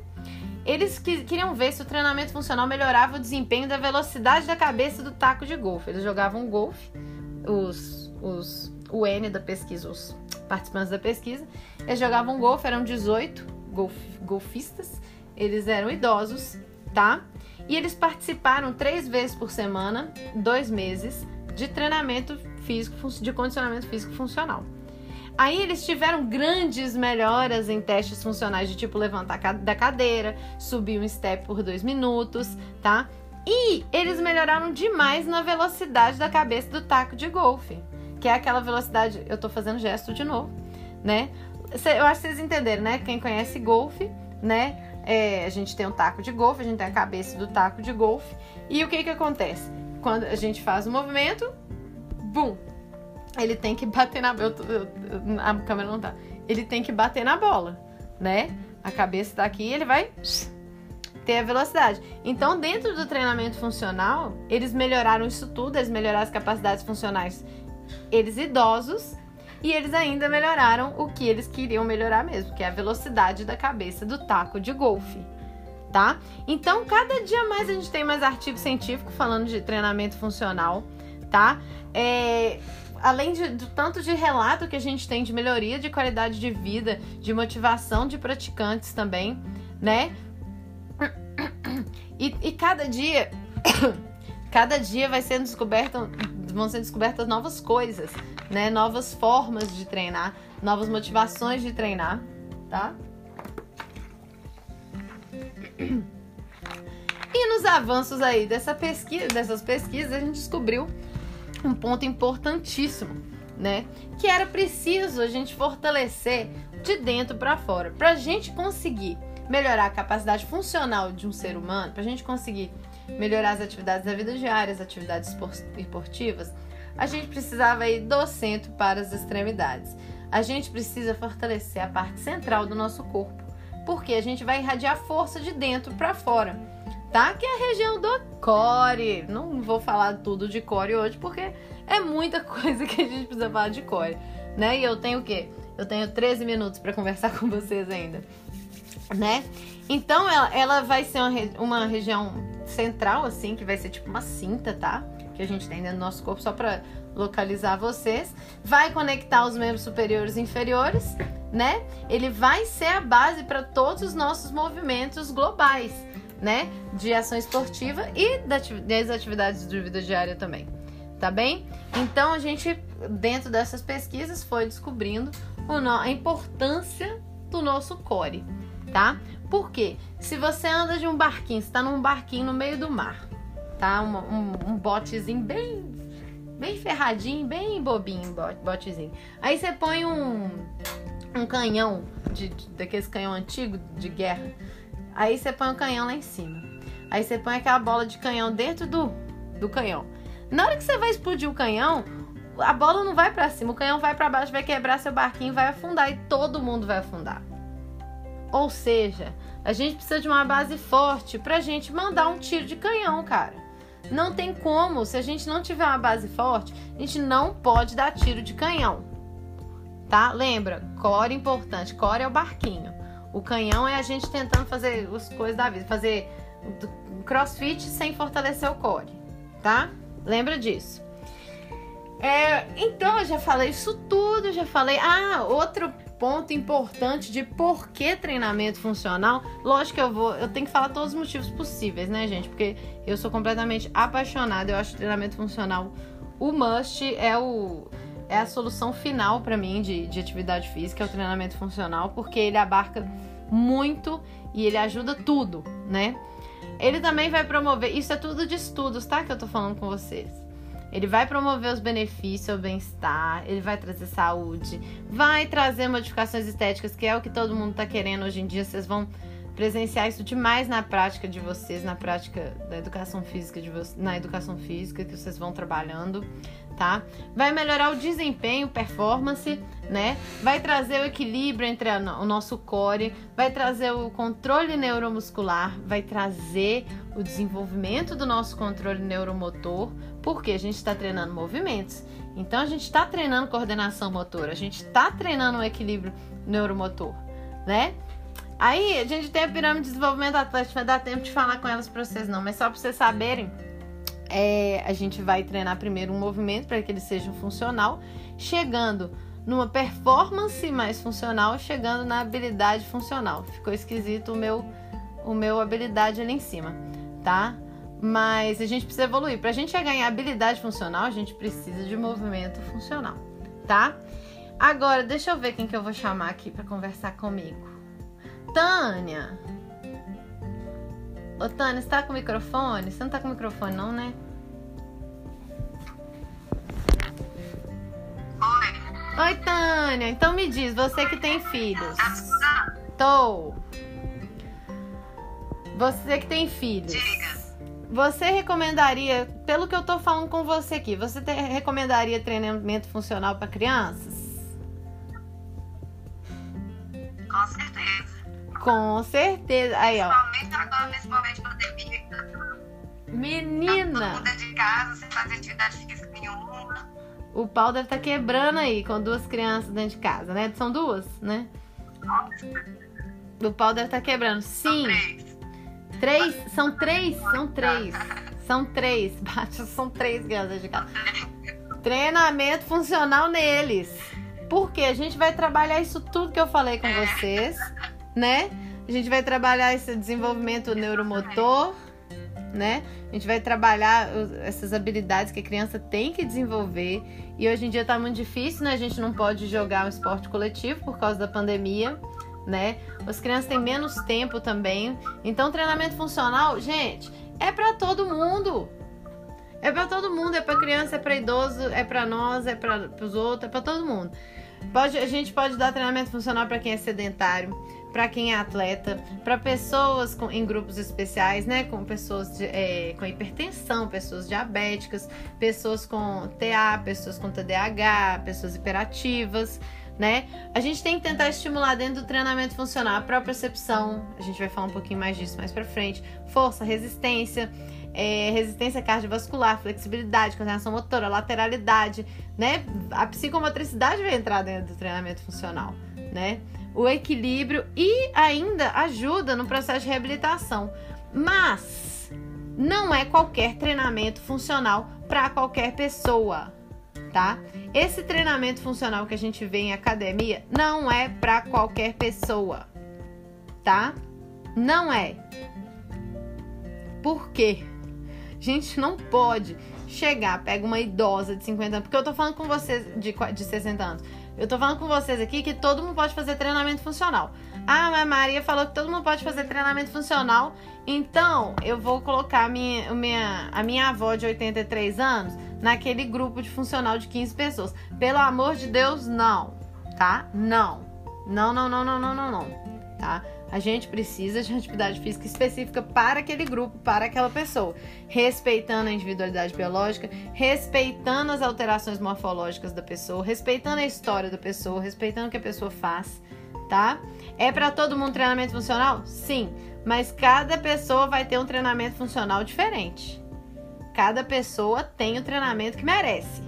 Eles que, queriam ver se o treinamento funcional melhorava o desempenho da velocidade da cabeça do taco de golfe. Eles jogavam golfe, os, os, o N da pesquisa, os participantes da pesquisa. Eles jogavam golfe, eram 18 golf, golfistas. Eles eram idosos, tá? E eles participaram três vezes por semana, dois meses, de treinamento físico, de condicionamento físico funcional. Aí eles tiveram grandes melhoras em testes funcionais de tipo levantar da cadeira, subir um step por dois minutos, tá? E eles melhoraram demais na velocidade da cabeça do taco de golfe, que é aquela velocidade. Eu tô fazendo gesto de novo, né? Eu acho que vocês entenderam, né? Quem conhece golfe, né? É, a gente tem um taco de golfe, a gente tem a cabeça do taco de golfe. E o que que acontece? Quando a gente faz o movimento, bum, ele tem que bater na eu, a câmera não tá. Ele tem que bater na bola, né? A cabeça tá aqui, ele vai ter a velocidade. Então, dentro do treinamento funcional, eles melhoraram isso tudo, eles melhoraram as capacidades funcionais. Eles idosos e eles ainda melhoraram o que eles queriam melhorar mesmo, que é a velocidade da cabeça do taco de golfe, tá? Então, cada dia mais a gente tem mais artigo científico falando de treinamento funcional tá? É, além de, do tanto de relato que a gente tem de melhoria de qualidade de vida, de motivação de praticantes também, né? E, e cada dia, cada dia vai sendo descoberto, vão sendo descobertas novas coisas, né? Novas formas de treinar, novas motivações de treinar, tá? E nos avanços aí dessa pesquisa, dessas pesquisas, a gente descobriu um ponto importantíssimo, né? Que era preciso a gente fortalecer de dentro para fora, para a gente conseguir melhorar a capacidade funcional de um ser humano, para a gente conseguir melhorar as atividades da vida diária, as atividades esportivas, a gente precisava ir do centro para as extremidades. A gente precisa fortalecer a parte central do nosso corpo, porque a gente vai irradiar força de dentro para fora, tá? Que é a região do core. Não vou falar tudo de core hoje, porque é muita coisa que a gente precisa falar de core, né? E eu tenho o quê? Eu tenho 13 minutos para conversar com vocês ainda, né? Então ela, ela vai ser uma, uma região central, assim, que vai ser tipo uma cinta, tá? Que a gente tem dentro do nosso corpo, só para localizar vocês. Vai conectar os membros superiores e inferiores, né? Ele vai ser a base para todos os nossos movimentos globais, né? De ação esportiva e das atividades de vida diária também, tá bem? Então a gente, dentro dessas pesquisas, foi descobrindo a importância do nosso core, tá? Porque se você anda de um barquinho, está num barquinho no meio do mar, tá? Um, um, um botezinho bem, bem ferradinho, bem bobinho, botezinho. Aí você põe um, um canhão de, de, daqueles canhão antigo de guerra. Aí você põe o canhão lá em cima. Aí você põe aquela bola de canhão dentro do, do canhão. Na hora que você vai explodir o canhão, a bola não vai para cima, o canhão vai para baixo, vai quebrar seu barquinho, vai afundar e todo mundo vai afundar. Ou seja, a gente precisa de uma base forte pra gente mandar um tiro de canhão, cara. Não tem como, se a gente não tiver uma base forte, a gente não pode dar tiro de canhão. Tá? Lembra, core importante, core é o barquinho. O canhão é a gente tentando fazer as coisas da vida, fazer crossfit sem fortalecer o core, tá? Lembra disso. É, então eu já falei isso tudo, já falei. Ah, outro ponto importante de por que treinamento funcional. Lógico que eu vou, eu tenho que falar todos os motivos possíveis, né, gente? Porque eu sou completamente apaixonada. Eu acho treinamento funcional o must é o é a solução final para mim de, de atividade física, é o treinamento funcional, porque ele abarca muito e ele ajuda tudo, né? Ele também vai promover, isso é tudo de estudos, tá? Que eu tô falando com vocês. Ele vai promover os benefícios, o bem-estar, ele vai trazer saúde, vai trazer modificações estéticas, que é o que todo mundo está querendo hoje em dia. Vocês vão presenciar isso demais na prática de vocês, na prática da educação física de vocês, na educação física que vocês vão trabalhando tá? Vai melhorar o desempenho, performance, né? Vai trazer o equilíbrio entre a, o nosso core, vai trazer o controle neuromuscular, vai trazer o desenvolvimento do nosso controle neuromotor, porque a gente está treinando movimentos. Então a gente está treinando coordenação motora, a gente está treinando o equilíbrio neuromotor, né? Aí a gente tem a pirâmide de desenvolvimento atlético, vai dar tempo de falar com elas para vocês não, mas só para vocês saberem é, a gente vai treinar primeiro um movimento para que ele seja funcional, chegando numa performance mais funcional, chegando na habilidade funcional. Ficou esquisito o meu, o meu habilidade ali em cima, tá? Mas a gente precisa evoluir. Para a gente em habilidade funcional, a gente precisa de movimento funcional, tá? Agora, deixa eu ver quem que eu vou chamar aqui para conversar comigo. Tânia. Ô, Tânia, você tá com o microfone? Você não tá com o microfone, não, né? Oi. Oi, Tânia. Então me diz, você que tem filhos. Tô. Você que tem filhos. Diga. Você recomendaria, pelo que eu tô falando com você aqui, você te, recomendaria treinamento funcional para crianças? Com certeza. Com certeza. Aí, ó. Principalmente agora, nesse momento de pandemia. que tá Todo Menina, mundo de casa, sem fazer atividade física nenhuma. o pau deve estar quebrando aí com duas crianças dentro de casa, né? São duas, né? O pau deve estar quebrando. Sim. Três. São três? São três. São três. Bate, são três crianças de casa. Treinamento funcional neles. Porque a gente vai trabalhar isso tudo que eu falei com vocês, né? A gente vai trabalhar esse desenvolvimento neuromotor, né? A gente vai trabalhar essas habilidades que a criança tem que desenvolver. E hoje em dia tá muito difícil, né? A gente não pode jogar um esporte coletivo por causa da pandemia, né? As crianças têm menos tempo também. Então, treinamento funcional, gente, é para todo mundo. É para todo mundo, é para criança, é para idoso, é para nós, é para os outros, é para todo mundo. Pode, a gente pode dar treinamento funcional para quem é sedentário, para quem é atleta, para pessoas com, em grupos especiais, né? Com pessoas de, é, com hipertensão, pessoas diabéticas, pessoas com TA, pessoas com TDAH, pessoas hiperativas, né? A gente tem que tentar estimular dentro do treinamento funcional a própria percepção. A gente vai falar um pouquinho mais disso mais para frente. Força, resistência. É, resistência cardiovascular, flexibilidade, coordenação motora, lateralidade, né? A psicomotricidade vai entrar dentro do treinamento funcional, né? o equilíbrio e ainda ajuda no processo de reabilitação. Mas não é qualquer treinamento funcional para qualquer pessoa, tá? Esse treinamento funcional que a gente vê em academia não é para qualquer pessoa, tá? Não é. Por quê? A gente não pode chegar, pega uma idosa de 50 anos, porque eu tô falando com vocês de, de 60 anos. Eu tô falando com vocês aqui que todo mundo pode fazer treinamento funcional. Ah, a Maria falou que todo mundo pode fazer treinamento funcional. Então, eu vou colocar a minha, minha, a minha avó de 83 anos naquele grupo de funcional de 15 pessoas. Pelo amor de Deus, não. Tá? Não. Não, não, não, não, não, não, não. Tá? A gente precisa de atividade física específica para aquele grupo, para aquela pessoa, respeitando a individualidade biológica, respeitando as alterações morfológicas da pessoa, respeitando a história da pessoa, respeitando o que a pessoa faz, tá? É para todo mundo treinamento funcional? Sim, mas cada pessoa vai ter um treinamento funcional diferente. Cada pessoa tem o treinamento que merece.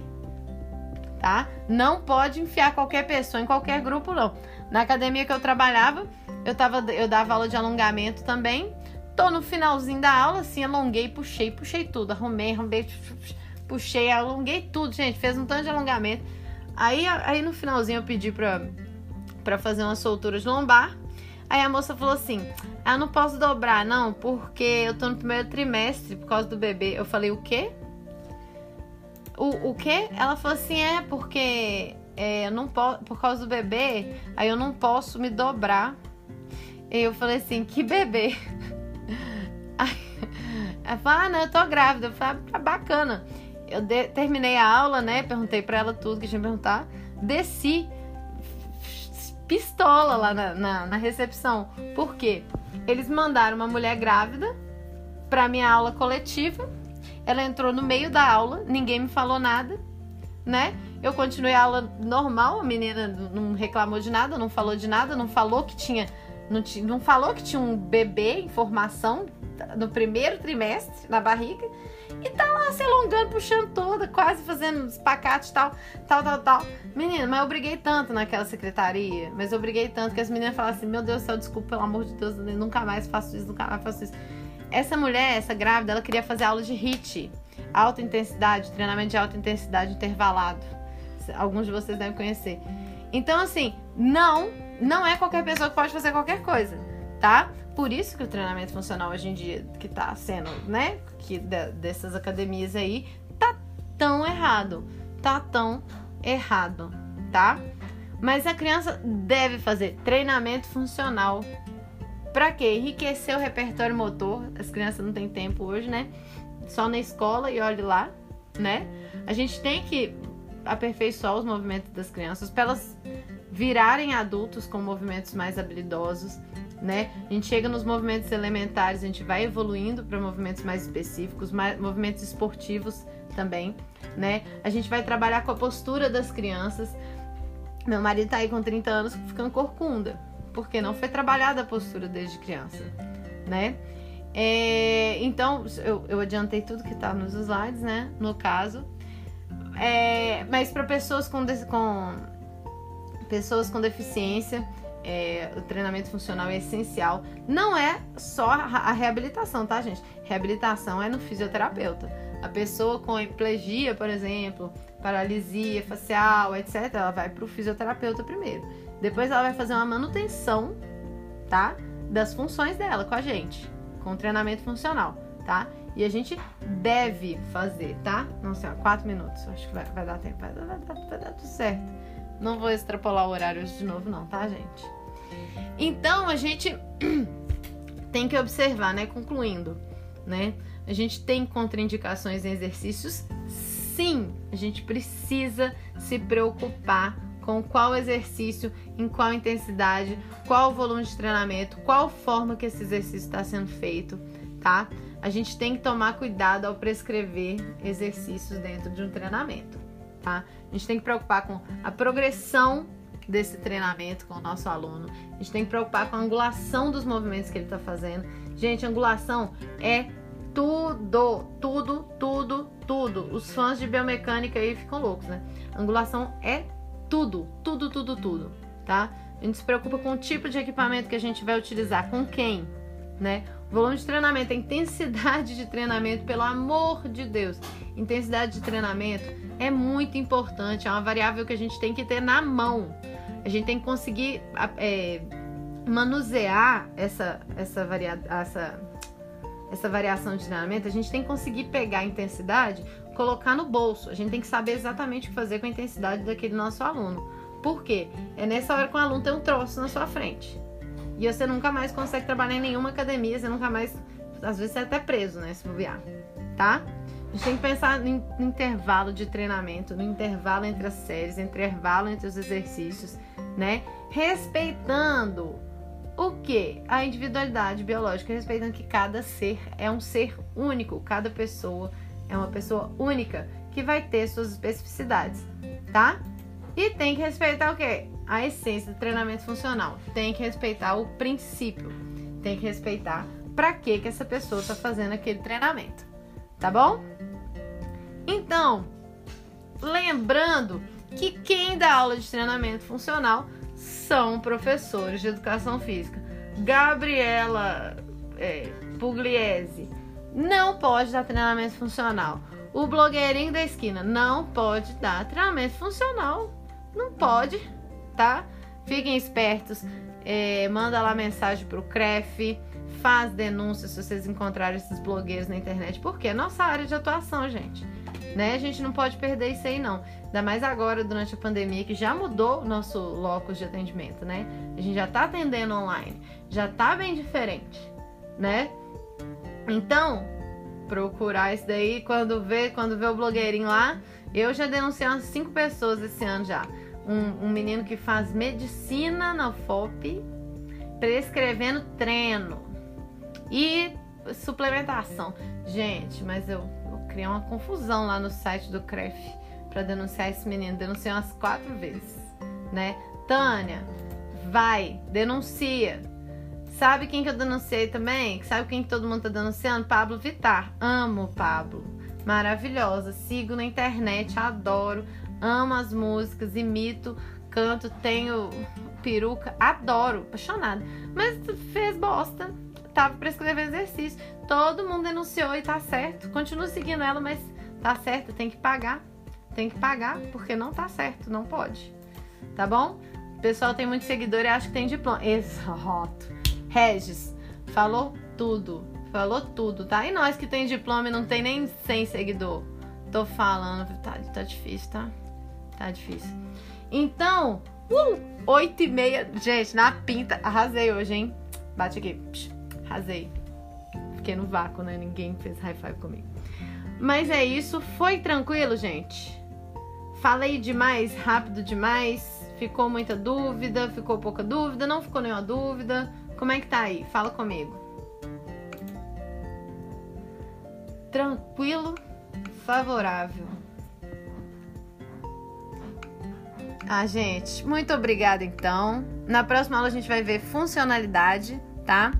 Tá? Não pode enfiar qualquer pessoa em qualquer grupo não. Na academia que eu trabalhava, eu, tava, eu dava aula de alongamento também. Tô no finalzinho da aula, assim, alonguei, puxei, puxei tudo. Arrumei, arrumei, puxei, alonguei tudo, gente. Fez um tanto de alongamento. Aí, aí no finalzinho eu pedi pra, pra fazer uma soltura de lombar. Aí a moça falou assim: Ah, não posso dobrar, não, porque eu tô no primeiro trimestre por causa do bebê. Eu falei, o quê? O, o quê? Ela falou assim: é, porque é, eu não posso, por causa do bebê, aí eu não posso me dobrar. E eu falei assim, que bebê? ela falou, ah, não, eu tô grávida. Eu falei, ah, bacana. Eu de, terminei a aula, né? Perguntei pra ela tudo que tinha que perguntar. Desci pistola lá na, na, na recepção. Por quê? Eles mandaram uma mulher grávida pra minha aula coletiva. Ela entrou no meio da aula, ninguém me falou nada, né? Eu continuei a aula normal, a menina não reclamou de nada, não falou de nada, não falou que tinha não, não falou que tinha um bebê em formação no primeiro trimestre na barriga e tá lá se alongando, puxando toda, quase fazendo espacates e tal, tal, tal, tal. Menina, mas eu briguei tanto naquela secretaria, mas eu briguei tanto que as meninas falaram assim: Meu Deus do céu, desculpa, pelo amor de Deus, eu nunca mais faço isso, nunca mais faço isso. Essa mulher, essa grávida, ela queria fazer aula de HIIT, alta intensidade, treinamento de alta intensidade intervalado. Alguns de vocês devem conhecer. Então, assim, não não é qualquer pessoa que pode fazer qualquer coisa, tá? Por isso que o treinamento funcional hoje em dia, que tá sendo, né, que dessas academias aí, tá tão errado. Tá tão errado, tá? Mas a criança deve fazer treinamento funcional. Pra quê? Enriquecer o repertório motor. As crianças não têm tempo hoje, né? Só na escola e olhe lá, né? A gente tem que aperfeiçoar os movimentos das crianças para elas virarem adultos com movimentos mais habilidosos, né? A gente chega nos movimentos elementares, a gente vai evoluindo para movimentos mais específicos, mais, movimentos esportivos também, né? A gente vai trabalhar com a postura das crianças. Meu marido tá aí com 30 anos ficando corcunda, porque não foi trabalhada a postura desde criança, né? É, então, eu, eu adiantei tudo que tá nos slides, né? No caso. É, mas para pessoas com, com pessoas com deficiência, é, o treinamento funcional é essencial. Não é só a, reabilitação, tá, gente? Reabilitação é no fisioterapeuta. A pessoa com hemiplegia, por exemplo, paralisia facial, etc., ela vai para o fisioterapeuta primeiro. Depois ela vai fazer uma manutenção, tá? Das funções dela com a gente, com treinamento funcional, tá? E a gente deve fazer, tá? Não sei, ó, quatro minutos. Acho que vai, vai dar tempo. Vai vai, vai dar tudo certo. Não vou extrapolar o horário hoje de novo, não, tá, gente? Então a gente tem que observar, né? Concluindo, né? A gente tem contraindicações em exercícios? Sim, a gente precisa se preocupar com qual exercício, em qual intensidade, qual volume de treinamento, qual forma que esse exercício está sendo feito, tá? A gente tem que tomar cuidado ao prescrever exercícios dentro de um treinamento, tá? Gente tem que preocupar com a progressão desse treinamento com o nosso aluno. A gente tem que preocupar com a angulação dos movimentos que ele está fazendo. Gente, angulação é tudo, tudo, tudo, tudo. Os fãs de biomecânica aí ficam loucos, né? Angulação é tudo, tudo, tudo, tudo, tá? A gente se preocupa com o tipo de equipamento que a gente vai utilizar, com quem, né? Volume de treinamento, a intensidade de treinamento, pelo amor de Deus. Intensidade de treinamento é muito importante, é uma variável que a gente tem que ter na mão. A gente tem que conseguir é, manusear essa, essa, varia, essa essa variação de treinamento, a gente tem que conseguir pegar a intensidade, colocar no bolso. A gente tem que saber exatamente o que fazer com a intensidade daquele nosso aluno. Por quê? É nessa hora que o aluno tem um troço na sua frente. E você nunca mais consegue trabalhar em nenhuma academia, você nunca mais. Às vezes você é até preso, né? Se bobear. Tá? Gente tem que pensar no intervalo de treinamento, no intervalo entre as séries, intervalo entre os exercícios, né? Respeitando o que? A individualidade biológica, respeitando que cada ser é um ser único, cada pessoa é uma pessoa única que vai ter suas especificidades, tá? E tem que respeitar o quê? A essência do treinamento funcional. Tem que respeitar o princípio. Tem que respeitar para que que essa pessoa está fazendo aquele treinamento, tá bom? Então, lembrando que quem dá aula de treinamento funcional são professores de educação física. Gabriela é, Pugliese não pode dar treinamento funcional. O blogueirinho da esquina não pode dar treinamento funcional. Não pode, tá? Fiquem espertos. É, manda lá mensagem pro CREF. Faz denúncia se vocês encontrarem esses blogueiros na internet. Porque é nossa área de atuação, gente. Né? A gente não pode perder isso aí, não. Ainda mais agora, durante a pandemia, que já mudou o nosso locus de atendimento, né? A gente já tá atendendo online, já tá bem diferente, né? Então, procurar isso daí, quando vê, quando vê o blogueirinho lá, eu já denunciei umas cinco pessoas esse ano já. Um, um menino que faz medicina na FOP, prescrevendo treino e suplementação. Gente, mas eu, eu criei uma confusão lá no site do CREF para denunciar esse menino. Denunciei umas quatro vezes, né? Tânia, vai, denuncia. Sabe quem que eu denunciei também? Sabe quem que todo mundo tá denunciando? Pablo Vitar. Amo Pablo. Maravilhosa. Sigo na internet, adoro. Amo as músicas, imito, canto, tenho peruca, adoro, apaixonada. Mas fez bosta. Tava pra escrever exercício. Todo mundo denunciou e tá certo. Continuo seguindo ela, mas tá certo, tem que pagar tem que pagar, porque não tá certo, não pode. Tá bom? O pessoal tem muito seguidor e acha que tem diploma. Exato. Regis, falou tudo. Falou tudo, tá? E nós que tem diploma e não tem nem 100 seguidor. Tô falando, tá, tá difícil, tá? Tá difícil. Então, uh, 8 e meia. Gente, na pinta, arrasei hoje, hein? Bate aqui. Psh, arrasei. Fiquei no vácuo, né? Ninguém fez high five comigo. Mas é isso. Foi tranquilo, gente? Falei demais, rápido demais? Ficou muita dúvida? Ficou pouca dúvida? Não ficou nenhuma dúvida? Como é que tá aí? Fala comigo. Tranquilo, favorável. Ah, gente, muito obrigada então. Na próxima aula a gente vai ver funcionalidade, tá?